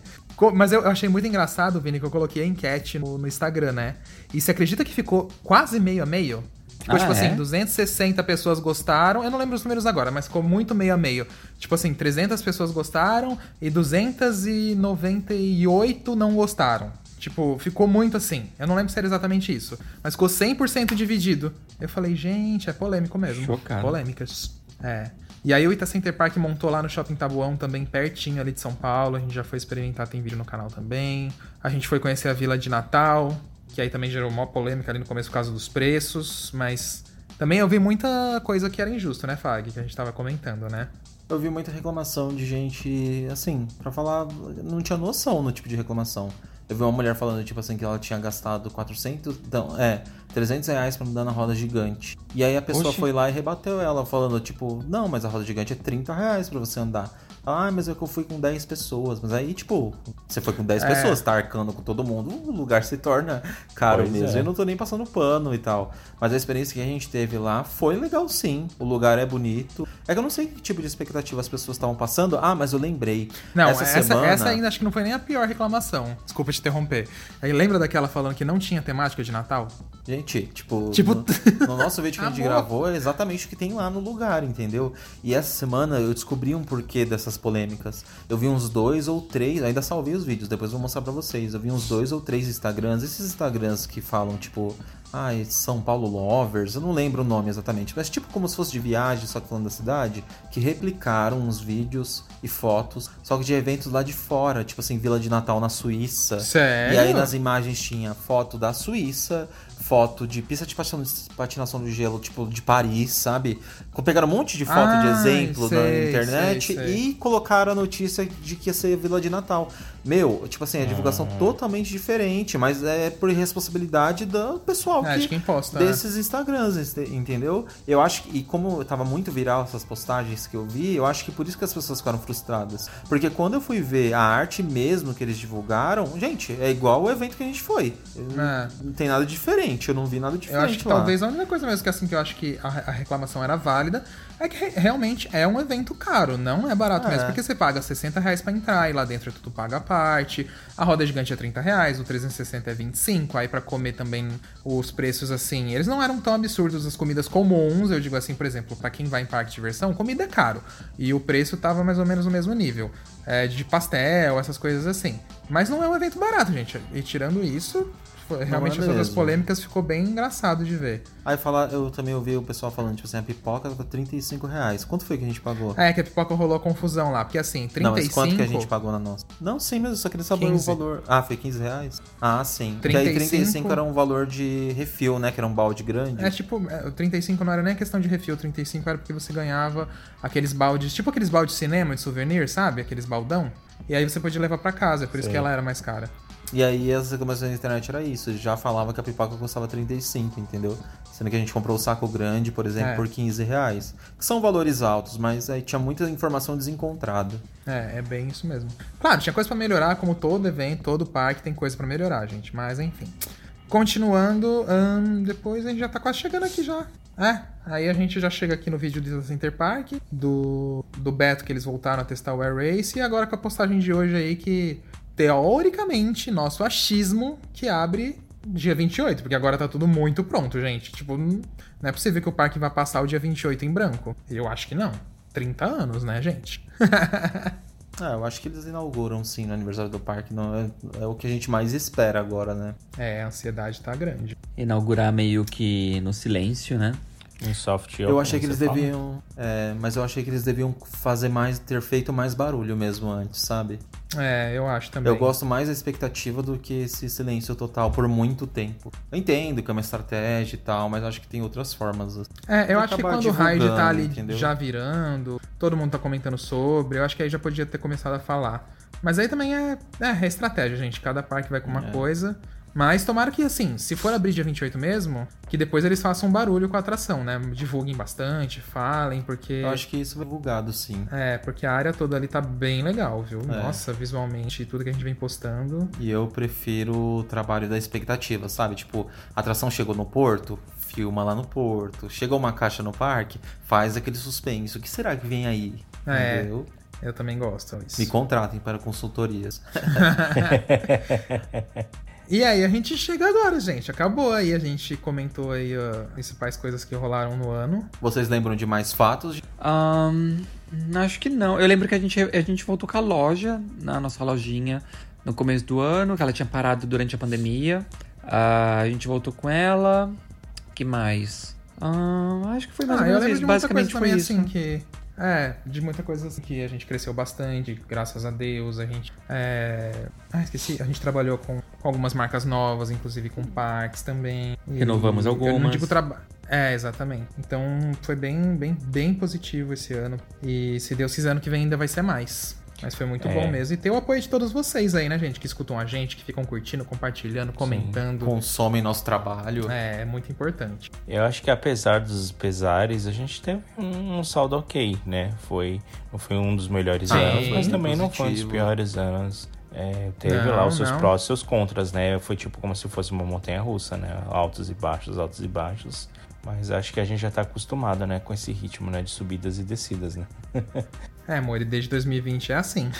[laughs] Mas eu eu achei muito engraçado, Vini, que eu coloquei a enquete no, no Instagram, né? E você acredita que ficou quase meio a meio? Ficou, Ah, tipo é? assim, 260 pessoas gostaram. Eu não lembro os números agora, mas ficou muito meio a meio. Tipo assim, 300 pessoas gostaram e 298 não gostaram. Tipo, ficou muito assim. Eu não lembro se era exatamente isso. Mas ficou 100% dividido. Eu falei, gente, é polêmico mesmo. Chocado. Polêmicas. É. E aí o Ita Center Park montou lá no Shopping Tabuão, também pertinho ali de São Paulo. A gente já foi experimentar, tem vídeo no canal também. A gente foi conhecer a Vila de Natal, que aí também gerou uma polêmica ali no começo por causa dos preços, mas também eu vi muita coisa que era injusto, né, Fag? Que a gente tava comentando, né? Eu vi muita reclamação de gente, assim, pra falar, não tinha noção no tipo de reclamação. Eu vi uma mulher falando, tipo assim, que ela tinha gastado 400, não, é, 300 reais pra andar na roda gigante. E aí a pessoa Oxi. foi lá e rebateu ela, falando, tipo, não, mas a roda gigante é 30 reais pra você andar. Ah, mas é que eu fui com 10 pessoas. Mas aí, tipo, você foi com 10 É. pessoas, tá arcando com todo mundo, o lugar se torna caro Pois mesmo. é. Eu não tô nem passando pano e tal. Mas a experiência que a gente teve lá foi legal sim. O lugar é bonito. É que eu não sei que tipo de expectativa as pessoas estavam passando. Ah, mas eu lembrei. Não, essa, essa, semana. essa ainda acho que não foi nem a pior reclamação. Desculpa te interromper. Aí lembra daquela falando que não tinha temática de Natal? Gente, tipo, Tipo- no, [laughs] no nosso vídeo que a gente gravou é exatamente o que tem lá no lugar, entendeu? E essa semana eu descobri um porquê dessas polêmicas. Eu vi uns dois ou três, ainda salvei os vídeos, depois vou mostrar pra vocês. Eu vi uns dois ou três Instagrams, esses Instagrams que falam, tipo, ai, São Paulo Lovers, eu não lembro o nome exatamente, mas tipo como se fosse de viagem, só que falando da cidade, que replicaram uns vídeos e fotos, só que de eventos lá de fora, tipo assim, Vila de Natal na Suíça. Sério? E aí nas imagens tinha foto da Suíça, foto de pista de patinação, de gelo, tipo, de Paris, sabe? Pegaram um monte de foto de Ai, exemplo na sei, internet sei, sei. e colocaram a notícia de que ia ser Vila de Natal. Meu, tipo assim, a divulgação Uhum. totalmente diferente, mas é por responsabilidade do pessoal É, que, de quem posta, né? desses Instagrams, este- entendeu? Eu acho que, e como tava muito viral essas postagens que eu vi, eu acho que por isso que as pessoas ficaram frustradas. Porque quando eu fui ver a arte mesmo que eles divulgaram, gente, é igual o evento que a gente foi. É. Não tem nada diferente, eu não vi nada diferente Eu acho que lá. talvez a única coisa mesmo que assim que eu acho que a, a reclamação era válida é que re- realmente é um evento caro, não é barato É. mesmo, porque você paga 60 reais pra entrar e lá dentro tu paga a parte, a roda gigante é 30 reais, o 360 é 25, aí pra comer também os preços assim, eles não eram tão absurdos as comidas comuns, eu digo assim, por exemplo, pra quem vai em parque de diversão, comida é caro e o preço tava mais ou menos no mesmo nível, é, de pastel, essas coisas assim. Mas não é um evento barato, gente, e tirando isso, realmente é as outras mesmo. polêmicas ficou bem engraçado de ver. Aí falar, eu também ouvi o pessoal falando, tipo assim, a pipoca tá 35 reais. Quanto foi que a gente pagou? É, que a pipoca rolou confusão lá, porque assim, 35... Não, mas quanto que a gente pagou na nossa? Não, sim, mas eu só queria saber 15. o valor. Ah, foi 15 reais? Ah, sim. Porque aí 35 35 era um valor de refil, né? Que era um balde grande. É tipo, é, o 35 não era nem questão de refil, o 35 era porque você ganhava aqueles baldes, tipo aqueles baldes de cinema, de souvenir, sabe? Aqueles baldão. E aí você podia levar pra casa, é por isso Sim. que ela era mais cara. E aí as reclamações na internet era isso. Já falavam que a pipoca custava 35, entendeu? Sendo que a gente comprou o saco grande, por exemplo, É. por 15 reais. Que são valores altos, mas aí tinha muita informação desencontrada. É, é bem isso mesmo. Claro, tinha coisa pra melhorar, como todo evento, todo parque tem coisa pra melhorar, gente. Mas enfim. Continuando, ahn, depois a gente já tá quase chegando aqui já. É, aí a gente já chega aqui no vídeo do Center Park, do, do Beto que eles voltaram a testar o Air Race, e agora com a postagem de hoje aí que, teoricamente, nosso achismo que abre dia 28, porque agora tá tudo muito pronto, gente. Tipo, não não é possível que o parque vá passar o dia 28 em branco. Eu acho que não. 30 anos, né, gente? Ah, [laughs] eu acho que eles inauguram sim no aniversário do parque. Não é, é o que a gente mais espera agora, né? É, a ansiedade tá grande. Inaugurar meio que no silêncio, né? Em soft Eu achei que eles deviam. é, mas eu achei que eles deviam fazer mais, ter feito mais barulho mesmo antes, sabe? É, eu acho também. Eu gosto mais da expectativa do que esse silêncio total por muito tempo. Eu entendo que é uma estratégia e tal, mas acho que tem outras formas. É, eu acho que quando o raid tá ali entendeu? já virando, todo mundo tá comentando sobre, eu acho que aí já podia ter começado a falar. Mas aí também é, é, é estratégia, gente. Cada parque vai com uma É. coisa. Mas tomara que, assim, se for abrir dia 28 mesmo, que depois eles façam um barulho com a atração, né? Divulguem bastante, falem, porque. Eu acho que isso vai divulgado, sim. É, porque a área toda ali tá bem legal, viu? É. Nossa, visualmente, tudo que a gente vem postando. E eu prefiro o trabalho da expectativa, sabe? Tipo, a atração chegou no porto, filma lá no porto. Chegou uma caixa no parque, faz aquele suspense. O que será que vem aí? É. Entendeu? Eu também gosto disso. Me contratem para consultorias. [laughs] [laughs] E aí a gente chega agora, gente. Acabou aí, a gente comentou aí as principais coisas que rolaram no ano. Vocês lembram de mais fatos? Ahn, acho que não. Eu lembro que a gente, a gente voltou com a loja, na nossa lojinha, no começo do ano, que ela tinha parado durante a pandemia. Ah, a gente voltou com ela. que mais? Acho que foi mais Ah, ou eu menos lembro isso. de muita Basicamente coisa foi também isso. assim que. É, de muita coisa assim que a gente cresceu bastante, graças a Deus. A gente. É... Ah, esqueci. A gente trabalhou com, com algumas marcas novas, inclusive com parques também. E Renovamos Eu não algumas. digo trabalho. É, exatamente. Então foi bem, bem, bem positivo esse ano. E se Deus quiser, ano que vem ainda vai ser mais. Mas foi muito É. bom mesmo. E ter o apoio de todos vocês aí, né, gente? Que escutam a gente, que ficam curtindo, compartilhando, comentando. Consomem nosso trabalho. É, é muito importante. Eu acho que apesar dos pesares, a gente teve um, um saldo ok, né? Foi, não foi um dos melhores Sim, anos, mas também não foi um dos positivo. piores anos. É, teve Não, lá os seus não. prós e seus contras, né? Foi tipo como se fosse uma montanha russa, né? Altos e baixos, altos e baixos. Mas acho que a gente já tá acostumado, né? Com esse ritmo, né? De subidas e descidas, né? [laughs] É, amor, desde 2020 é assim.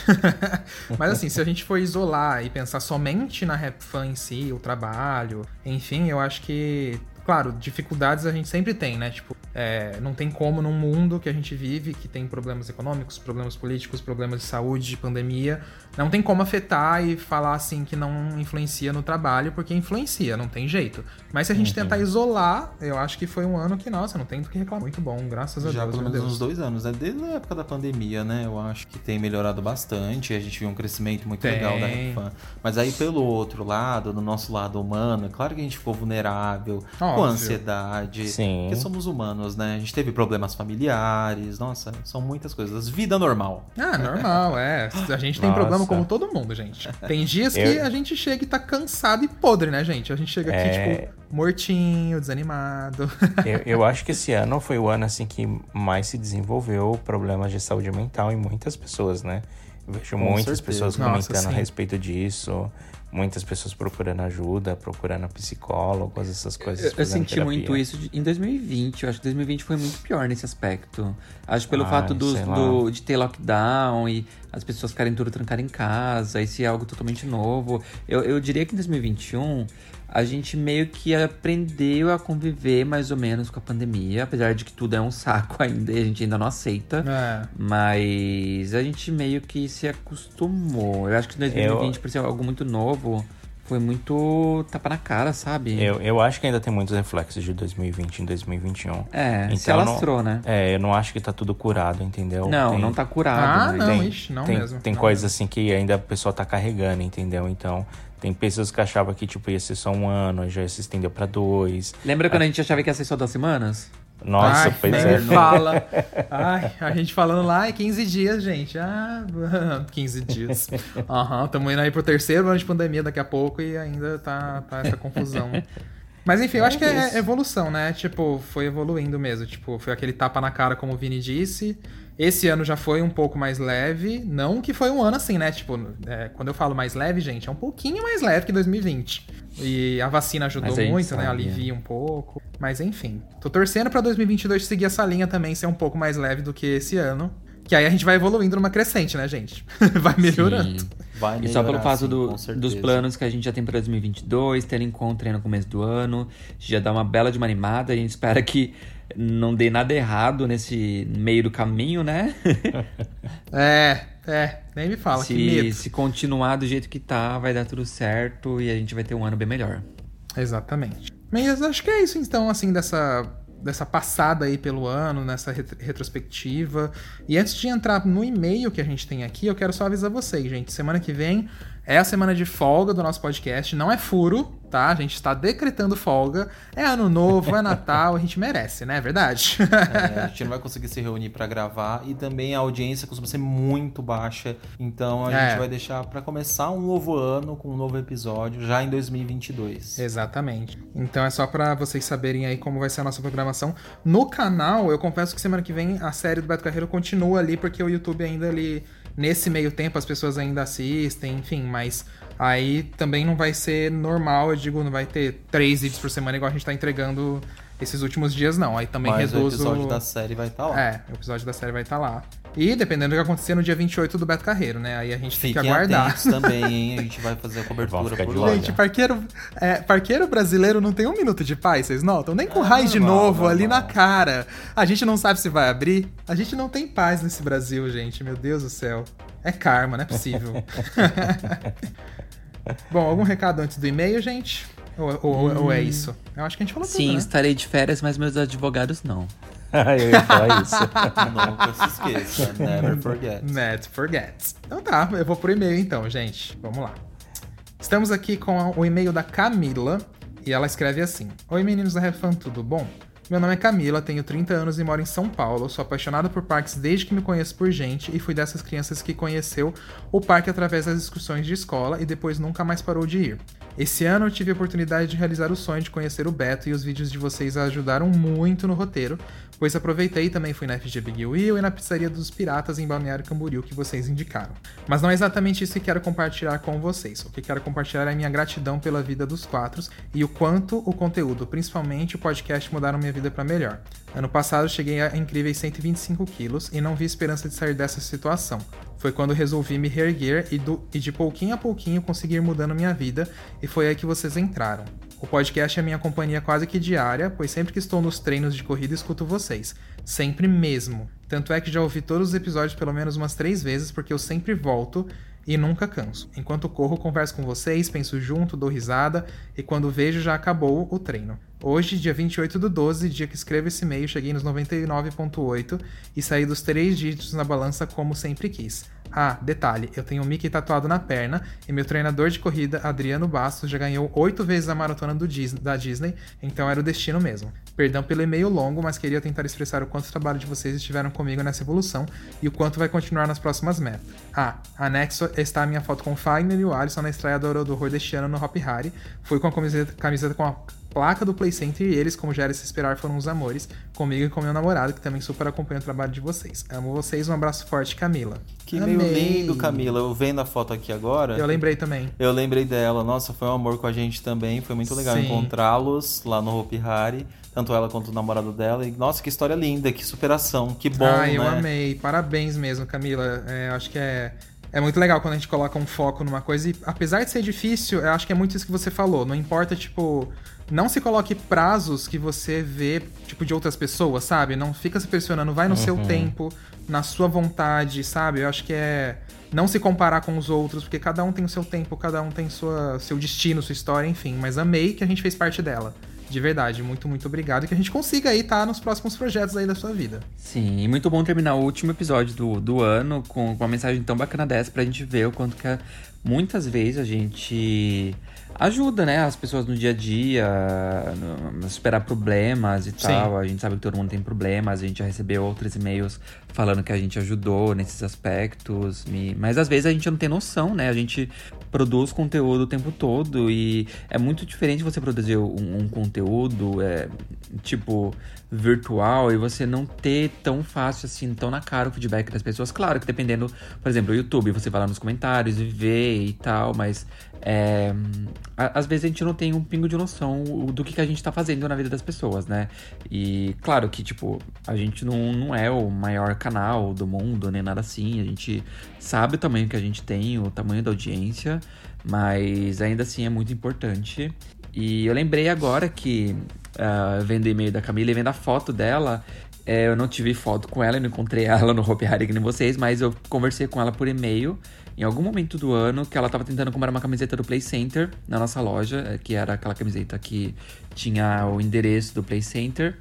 [laughs] Mas assim, se a gente for isolar e pensar somente na Rap Fan em si, o trabalho, enfim, eu acho que, claro, dificuldades a gente sempre tem, né? Tipo, é, não tem como num mundo que a gente vive, que tem problemas econômicos, problemas políticos, problemas de saúde, de pandemia, não tem como afetar e falar assim que não influencia no trabalho, porque influencia, não tem jeito. Mas se a gente tentar isolar, eu acho que foi um ano que, nossa, não tem do que reclamar. Muito bom, graças a Já Deus. pelo meu menos Deus. uns dois anos, né? Desde a época da pandemia, né? Eu acho que tem melhorado bastante. A gente viu um crescimento muito Tem. legal da Refan. Mas aí, pelo outro lado, no nosso lado humano, é claro que a gente ficou vulnerável, com Óbvio. ansiedade. Sim. Porque somos humanos, anos, né? A gente teve problemas familiares, nossa, são muitas coisas. Vida normal. Ah, normal, é. A gente tem Nossa. problema como todo mundo, gente. Tem dias que Eu- a gente chega e tá cansado e podre, né, gente? A gente chega aqui, É. tipo, mortinho, desanimado. [laughs] Eu, eu acho que esse ano foi o ano assim que mais se desenvolveu problemas de saúde mental em muitas pessoas, né? Eu vejo muitas certeza. pessoas Nossa, comentando a sim. respeito disso, muitas pessoas procurando ajuda, procurando psicólogos, essas coisas. Eu, eu senti terapia. muito isso de- em 2020. Eu acho que 2020 foi muito pior nesse aspecto. Acho pelo Ai, fato dos- do, de ter lockdown e as pessoas ficarem tudo trancadas em casa, isso é algo totalmente novo. Eu, eu diria que em 2021 a gente meio que aprendeu a conviver mais ou menos com a pandemia, apesar de que tudo é um saco [laughs] ainda e a gente ainda não aceita. É. Mas a gente meio que se acostumou. Eu acho que 2020, por ser algo muito novo, foi muito tapa na cara, sabe? Eu, eu acho que ainda tem muitos reflexos de 2020 em 2021. É, se Então, alastrou, não, né? É, eu não acho que tá tudo curado, entendeu? Não, Tem- não tá curado. Ah, mas- não, tem, ixi, não tem, mesmo. Tem não coisas mesmo. assim que ainda a pessoa tá carregando, entendeu? Então, tem pessoas que achavam que, tipo, ia ser só um ano, já se estendeu pra dois. Lembra quando a gente achava que ia ser só duas semanas? Nossa, Ai, pois é. fala. Ai, a gente falando lá é 15 dias, gente. Ah, [laughs] 15 dias. Aham, tamo indo aí pro terceiro ano de pandemia daqui a pouco e ainda tá, tá essa confusão. Mas enfim, eu acho que é evolução, né? Tipo, foi evoluindo mesmo. Tipo, foi aquele tapa na cara, como o Vini disse. Esse ano já foi um pouco mais leve. Não que foi um ano assim, né? Tipo, é, quando eu falo mais leve, gente, é um pouquinho mais leve que 2020. E a vacina ajudou a muito, né? Alivia um pouco. Mas enfim. Tô torcendo pra 2022 seguir essa linha também, ser um pouco mais leve do que esse ano. Que aí a gente vai evoluindo numa crescente, né, gente? [laughs] vai melhorando. Sim. Vai E só pelo fato sim, do- dos planos que a gente já tem pra 2022, ter encontro aí no começo do ano, já dá uma bela de uma animada. A gente espera que não dê nada errado nesse meio do caminho, né? [laughs] É, é. Nem me fala, que se, medo. se continuar do jeito que tá, vai dar tudo certo e a gente vai ter um ano bem melhor. Exatamente. Mas acho que é isso, então, assim, dessa, dessa passada aí pelo ano, nessa ret- retrospectiva. E antes de entrar no e-mail que a gente tem aqui, eu quero só avisar vocês, gente. Semana que vem é a semana de folga do nosso podcast. Não é furo, tá? A gente está decretando folga. É ano novo, é Natal, a gente merece, né? É verdade. É, a gente não vai conseguir se reunir pra gravar e também a audiência costuma ser muito baixa. Então a É. gente vai deixar pra começar um novo ano com um novo episódio já em 2022. Exatamente. Então é só pra vocês saberem aí como vai ser a nossa programação. No canal, eu confesso que semana que vem a série do Beto Carreiro continua ali, porque o YouTube ainda ali, nesse meio tempo, as pessoas ainda assistem, enfim, mas aí também não vai ser normal, eu digo, não vai ter três vídeos por semana igual a gente tá entregando esses últimos dias, não. Aí também Mas o reduz episódio o... da série vai estar lá. É, o episódio da série vai estar lá. E dependendo do que acontecer no dia 28 do Beto Carreiro, né? Aí a gente tem que Fiquem aguardar. também, hein? A gente vai fazer a cobertura por de lá. Gente, parqueiro, é, parqueiro brasileiro não tem um minuto de paz, vocês notam? Nem com É, raiz de normal, novo ali na cara. A gente não sabe se vai abrir. A gente não tem paz nesse Brasil, gente. Meu Deus do céu. É karma, não é possível. [laughs] Bom, algum recado antes do e-mail, gente? Ou, ou- ou é isso? Eu acho que a gente falou Sim, tudo, né? estarei de férias, mas meus advogados não. [laughs] eu ia falar isso. [laughs] Nunca se esqueça. Never forget. Net forgets. Então tá, eu vou pro e-mail então, gente. Vamos lá. Estamos aqui com o e-mail da Camila e ela escreve assim: Oi meninos da Refan, tudo bom? Meu nome é Camila, tenho 30 anos e moro em São Paulo. Sou apaixonada por parques desde que me conheço por gente e fui dessas crianças que conheceu o parque através das excursões de escola e depois nunca mais parou de ir. Esse ano eu tive a oportunidade de realizar o sonho de conhecer o Beto e os vídeos de vocês ajudaram muito no roteiro, pois aproveitei e também fui na FG Big Wheel e na Pizzaria dos Piratas em Balneário Camboriú que vocês indicaram. Mas não é exatamente isso que quero compartilhar com vocês. O que quero compartilhar é a minha gratidão pela vida dos quatro e o quanto o conteúdo, principalmente o podcast, mudaram minha vida para melhor. Ano passado cheguei a incríveis 125 quilos e não vi esperança de sair dessa situação. Foi quando resolvi me reerguer e, do- e de pouquinho a pouquinho conseguir mudando minha vida, e foi aí que vocês entraram. O podcast é minha companhia quase que diária, pois sempre que estou nos treinos de corrida escuto vocês. Sempre mesmo. Tanto é que já ouvi todos os episódios pelo menos umas três vezes, porque eu sempre volto e nunca canso. Enquanto corro, converso com vocês, penso junto, dou risada, e quando vejo já acabou o treino. Hoje, dia 28 do 12, dia que escrevo esse e-mail, cheguei nos 99.8 e saí dos três dígitos na balança como sempre quis. Ah, detalhe, eu tenho o Mickey tatuado na perna e meu treinador de corrida, Adriano Bastos, já ganhou oito vezes a maratona da Disney, então era o destino mesmo. Perdão pelo e-mail longo, mas queria tentar expressar o quanto o trabalho de vocês estiveram comigo nessa evolução e o quanto vai continuar nas próximas metas. Ah, anexo está a minha foto com o Fagner e o Alisson na estreia do Horror deste ano no Hop Harry. Fui com a camiseta, camiseta com a placa do Play Center e eles, como já era se esperar, foram os amores, comigo e com meu namorado, que também super acompanha o trabalho de vocês. Amo vocês, um abraço forte, Camila. Que meio lindo, Camila. Eu vendo a foto aqui agora. Eu lembrei também. Eu lembrei dela. Nossa, foi um amor com a gente também. Foi muito legal encontrá-los lá no Hopi Hari. Tanto ela quanto o namorado dela. E, nossa, que história linda, que superação. Que bom, ah, né? eu amei. Parabéns mesmo, Camila. É, eu acho que é. É muito legal quando a gente coloca um foco numa coisa e, apesar de ser difícil, eu acho que é muito isso que você falou. Não importa, tipo, não se coloque prazos que você vê, tipo, de outras pessoas, sabe? Não fica se pressionando, vai no seu Uhum. tempo, na sua vontade, sabe? Eu acho que é não se comparar com os outros, porque cada um tem o seu tempo, cada um tem sua, seu destino, sua história, enfim. Mas amei que a gente fez parte dela. De verdade, muito, muito obrigado. E que a gente consiga aí estar nos próximos projetos aí da sua vida. Sim, e muito bom terminar o último episódio do, do ano com, com uma mensagem tão bacana dessa pra gente ver o quanto que a- muitas vezes a gente ajuda, né, as pessoas no dia a dia, no- superar problemas e Sim. tal. A gente sabe que todo mundo tem problemas, a gente já recebeu outros e-mails falando que a gente ajudou nesses aspectos. me- Mas às vezes a gente não tem noção, né? A gente produz conteúdo o tempo todo e é muito diferente você produzir um, um conteúdo, é, tipo, virtual e você não ter tão fácil assim, tão na cara o feedback das pessoas. Claro que dependendo, por exemplo, o YouTube, você vai lá nos comentários e vê e tal, mas é, às vezes a gente não tem um pingo de noção do que, que a gente tá fazendo na vida das pessoas, né? E claro que, tipo, a gente não, não é o maior canal do mundo, nem nada assim. A gente sabe o tamanho que a gente tem, o tamanho da audiência, mas ainda assim é muito importante. E eu lembrei agora que, ah, vendo o e-mail da Camila e vendo a foto dela, é, eu não tive foto com ela, eu não encontrei [laughs] ela no Hopi Hari que nem vocês, mas eu conversei com ela por e-mail em algum momento do ano que ela tava tentando comprar uma camiseta do Play Center na nossa loja, eh, que era aquela camiseta que tinha o endereço do Play Center.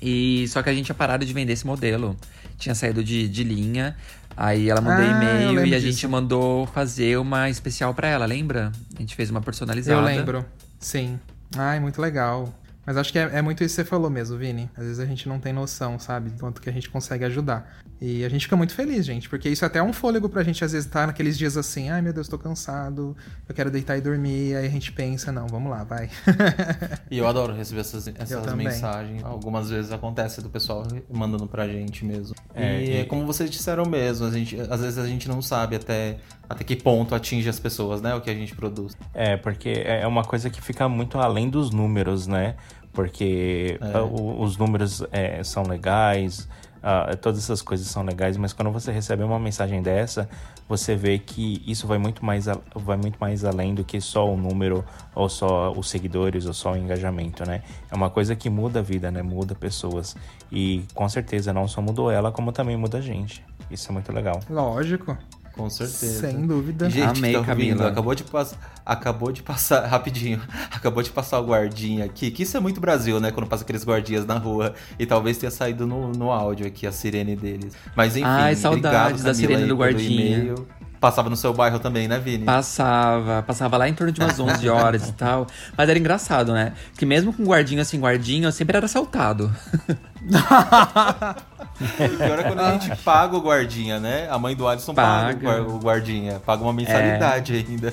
E só que a gente tinha parado de vender esse modelo. Tinha saído de, de linha. Aí ela mandou Ah, e-mail e a disso. gente mandou fazer uma especial pra ela, lembra? A gente fez uma personalizada. Eu lembro. Sim. Ai, muito legal. Mas acho que é, é muito isso que você falou mesmo, Vini. Às vezes a gente não tem noção, sabe? Do quanto que a gente consegue ajudar. E a gente fica muito feliz, gente. Porque isso é até um fôlego pra gente, às vezes, estar naqueles dias assim, ai meu Deus, tô cansado, eu quero deitar e dormir. Aí a gente pensa, não, vamos lá, vai. [laughs] E eu adoro receber essas, essas mensagens. Algumas vezes acontece do pessoal mandando pra gente mesmo. É, e, e- é como vocês disseram mesmo, a gente, às vezes a gente não sabe até, até que ponto atinge as pessoas, né? O que a gente produz. É, porque é uma coisa que fica muito além dos números, né? Porque É. os números é, são legais, ah, todas essas coisas são legais, mas quando você recebe uma mensagem dessa, você vê que isso vai muito mais, a- vai muito mais além do que só o número, ou só os seguidores, ou só o engajamento, né? É uma coisa que muda a vida, né? Muda pessoas. E com certeza não só mudou ela, como também muda a gente. Isso é muito legal. Lógico. Com certeza. Sem dúvida. E, gente, Amei, tá Camila. acabou de passar. Acabou de passar. [laughs] Rapidinho. Acabou de passar o guardinha aqui. Que isso é muito Brasil, né? Quando passa aqueles guardinhas na rua. E talvez tenha saído no, no áudio aqui a sirene deles. Mas enfim. Ai, saudades obrigado, da Camila, sirene aí do guardinha. Passava no seu bairro também, né, Vini? Passava, passava lá em torno de umas 11 horas e tal. Mas era engraçado, né? Que mesmo com guardinha sem guardinha, eu sempre era assaltado. O [laughs] pior é quando a gente paga o guardinha, né? A mãe do Alisson paga, Paga. o guar- o guardinha. Paga uma mensalidade ainda.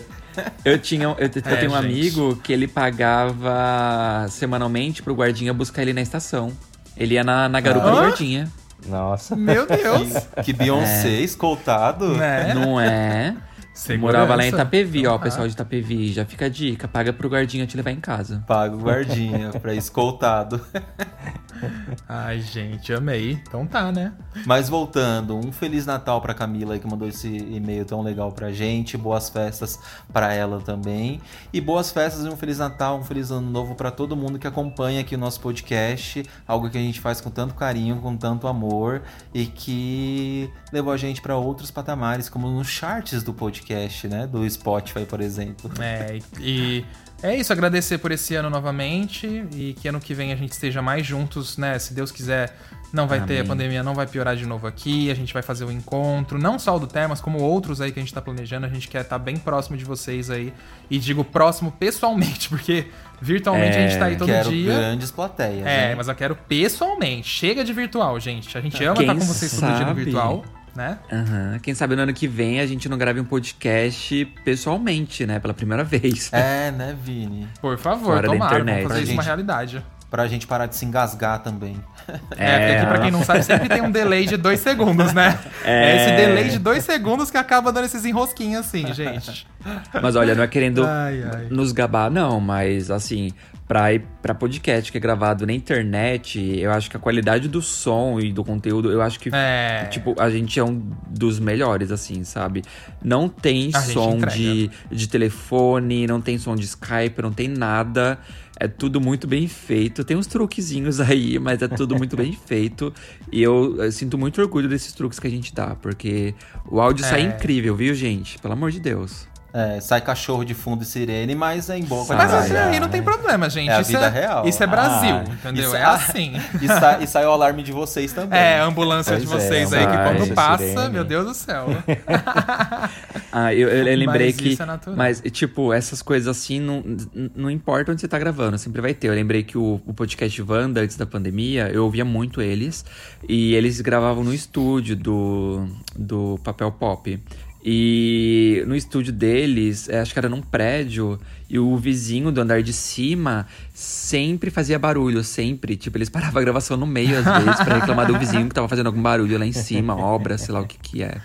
Eu tinha, eu, eu tenho um gente. amigo que ele pagava semanalmente pro guardinha buscar ele na estação. Ele ia na, na garupa do Hã? guardinha. Nossa. Meu [laughs] Deus. Que, que Beyoncé escoltado. né? Não é? Segurança. Morava lá em Itapevi, ó, Ah. pessoal de Itapevi. Já fica a dica, paga pro guardinha te levar em casa. Paga o guardinha pra escoltado. [laughs] [laughs] Ai, gente, amei. Então tá, né? Mas voltando, um Feliz Natal pra Camila aí que mandou esse e-mail tão legal pra gente. Boas festas pra ela também. E boas festas e um Feliz Natal, um Feliz Ano Novo pra todo mundo que acompanha aqui o nosso podcast. Algo que a gente faz com tanto carinho, com tanto amor e que levou a gente pra outros patamares, como nos charts do podcast, né? Do Spotify, por exemplo. É, e É isso, agradecer por esse ano novamente e que ano que vem a gente esteja mais juntos, né? Se Deus quiser, não vai ter, a Amém. pandemia não vai piorar de novo aqui, a gente vai fazer o encontro, não só o do Termas, como outros aí que a gente tá planejando, a gente quer estar bem próximo de vocês aí. E digo próximo pessoalmente, [laughs] porque virtualmente a gente tá aí todo Quero dia. grandes plateias. É, né? mas eu quero pessoalmente. Chega de virtual, gente. A gente ama estar com vocês todo dia no sabe? virtual, né? Aham. Quem sabe no ano que vem a gente não grave um podcast pessoalmente, né? Pela primeira vez. É, né, Vini? Por favor, Fora da tomara, internet. vamos fazer isso uma realidade. Pra gente parar de se engasgar também. É, porque aqui, pra quem não sabe, sempre tem um delay de dois segundos, né? É, esse delay de dois segundos que acaba dando esses enrosquinhos assim, gente. Mas olha, não é querendo Ai, ai. nos gabar, não, mas assim, pra podcast que é gravado na internet, eu acho que a qualidade do som e do conteúdo, eu acho que, É. tipo, a gente é um dos melhores, assim, sabe? Não tem A som de, de telefone, não tem som de Skype, não tem nada. É tudo muito bem feito. Tem uns truquezinhos [laughs] aí, mas é tudo muito bem feito. E eu, eu sinto muito orgulho desses truques que a gente dá, porque o áudio sai É. incrível, viu, gente? Pelo amor de Deus. É, sai cachorro de fundo e sirene, mas é em boa Sai. Mas qualidade. até aí não tem problema, gente. É a isso, vida é, real. isso é Brasil, Ah, entendeu? isso- É assim. [laughs] E, sai, e sai o alarme de vocês também. É, a ambulância de Pois é, vocês aí, que quando passa, sirene. meu Deus do céu. [laughs] [laughs] Ah, eu, eu- eu lembrei Mas que. isso é natural. Mas, tipo, essas coisas assim, não, não importa onde você tá gravando, sempre vai ter. Eu lembrei que o, o podcast Wanda, antes da pandemia, eu ouvia muito eles. E eles gravavam no estúdio do, do Papel Pop. E no estúdio deles, é, acho que era num prédio, e o vizinho do andar de cima sempre fazia barulho, sempre. Tipo, eles paravam a gravação no meio, às vezes, pra reclamar do vizinho que tava fazendo algum barulho lá em cima, obra, sei lá o que que é.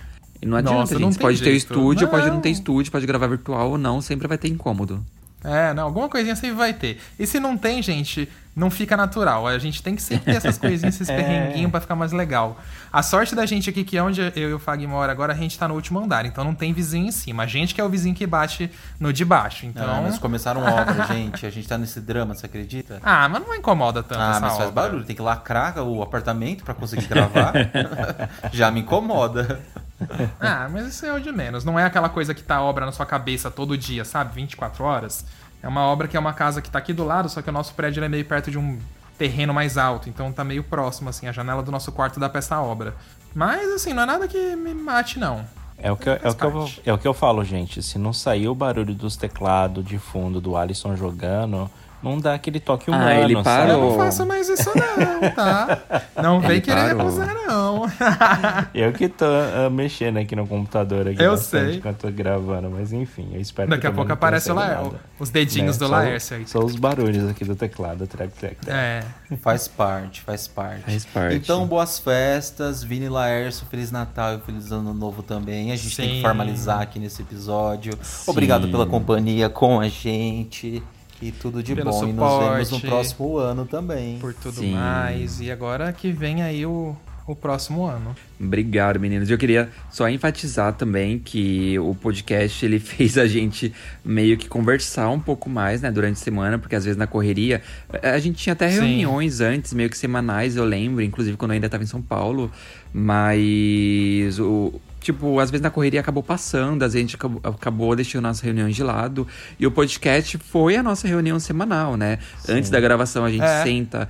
E não adianta, Nossa, gente. não pode ter jeito. estúdio, pode não ter Não. estúdio, pode gravar virtual ou não, sempre vai ter incômodo. É, não, alguma coisinha sempre vai ter. E se não tem, gente, não fica natural. A gente tem que sempre ter essas coisinhas, esses [laughs] perrenguinhos pra ficar mais legal. A sorte da gente aqui, que é onde eu e o Fag mora agora, a gente tá no último andar, então não tem vizinho em cima. A gente que é o vizinho que bate no de baixo. Então. Ah, mas começaram obra, gente. A gente tá nesse drama, você acredita? Ah, mas não incomoda tanto Ah, mas faz obra. barulho. Tem que lacrar o apartamento pra conseguir gravar. [laughs] Já me incomoda. Ah, mas isso é o de menos. Não é aquela coisa que tá obra na sua cabeça todo dia, sabe? 24 horas. É uma obra que é uma casa que tá aqui do lado, só que o nosso prédio é meio perto de um terreno mais alto. Então tá meio próximo, assim. A janela do nosso quarto dá pra essa obra. Mas, assim, não é nada que me mate, não. É o, que, eu- é, o que eu, é o que eu falo, gente. Se não sair o barulho dos teclados de fundo do Alisson jogando, não dá aquele toque Ah, humano, ele Eu parou. não faço mais isso, não, tá? Não vem Ele querer parou. acusar, não. [laughs] Eu que tô ah, mexendo aqui no computador aqui Eu bastante sei. enquanto tô gravando, mas enfim, eu espero Daqui que a pouco aparece o tenha La- saído nada. os dedinhos do Só- Laércio aí. Só os barulhos aqui do teclado, track, track, track. É. Faz parte, faz parte. Faz parte. Então, boas festas, Vini Laércio, Feliz Natal e Feliz Ano Novo também. A gente tem Sim. que formalizar aqui nesse episódio. Obrigado pela companhia com a gente. E tudo de Pelo bom. E nos vemos no suporte. próximo ano também. Por tudo Sim. mais. E agora que vem aí o, o próximo ano. Obrigado, meninos. Eu queria só enfatizar também que o podcast ele [laughs] fez a gente meio que conversar um pouco mais, né, durante a semana, porque às vezes na correria eh, a gente tinha até Sim. reuniões antes, meio que semanais, eu lembro, inclusive quando eu ainda estava em São Paulo, mas o Tipo, às vezes na correria acabou passando, às vezes a gente acabou, acabou deixando nossas reuniões de lado. E o podcast foi a nossa reunião semanal, né? Antes da gravação a gente É. senta,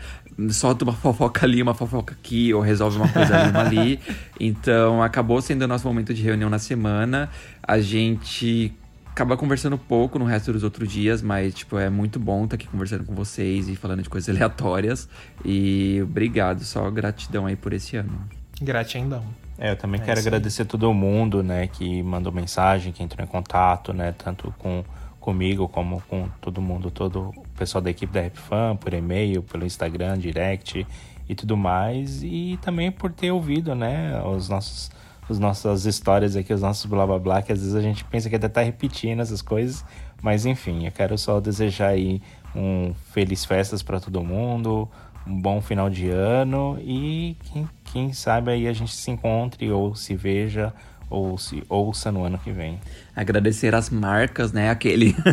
solta uma [laughs] fofoca ali, uma fofoca aqui, ou resolve uma coisa ali, uma ali. Então acabou sendo o nosso momento de reunião na semana. A gente acaba conversando pouco no resto dos outros dias, mas, tipo, é muito bom estar aqui conversando com vocês e falando de coisas [laughs] aleatórias. E obrigado, só gratidão aí por esse ano. Gratidão. É, eu também É quero aí. agradecer todo mundo, né, que mandou mensagem, que entrou em contato, né, tanto com comigo como com todo mundo, todo o pessoal da equipe da RapFan, por e-mail, pelo Instagram, direct e tudo mais, e também por ter ouvido, né, os nossos as nossas histórias aqui, os nossos blá blá blá, que às vezes a gente pensa que até tá repetindo essas coisas, mas enfim, eu quero só desejar aí um feliz festas para todo mundo, um bom final de ano e quem, quem sabe aí a gente se encontre ou se veja ou se ouça no ano que vem. Agradecer as marcas, né? Aquele. [laughs]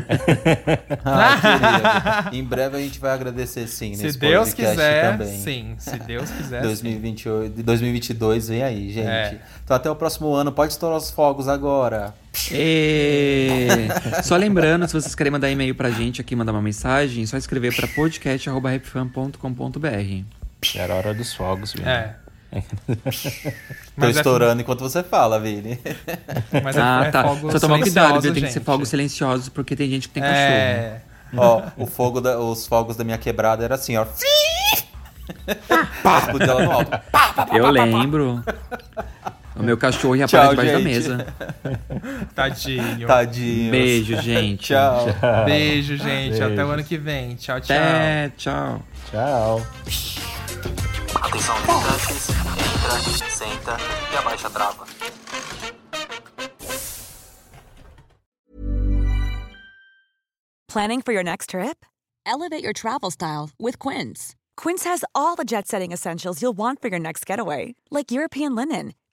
Ah, [laughs] em breve a gente vai agradecer sim Se Deus podcast quiser, também. sim. Se Deus [laughs] quiser, sim. 2028, 2022 vem aí, gente. É. Então até o próximo ano. Pode estourar os fogos agora. E... [laughs] Só lembrando, se vocês querem mandar e-mail pra gente aqui, mandar uma mensagem, é só escrever pra podcast.rapfan.com.br. Era hora dos fogos, viu? É. [laughs] Tô Mas é- estourando enquanto você fala, Vini. [laughs] Mas é, Ah, é tá. fogo Só tomar cuidado, silencioso, viu? Tem que ser fogos silenciosos, porque tem gente que tem cachorro. É. Ó, o fogo da- os fogos da minha quebrada era assim, ó. Eu lembro. O meu cachorro ia Tchau, parar debaixo da mesa. [laughs] Tadinho. Tadinho. Beijo, gente. Tchau. Beijo, gente. Beijo. Até o ano que vem. Tchau, tchau. Até, tchau. Tchau. Atenção, visitantes. Entra, senta e abaixa a trava. Planning for your next trip? Elevate your travel style with Quince. Quince has all the jet setting essentials you'll want for your next getaway, like European linen,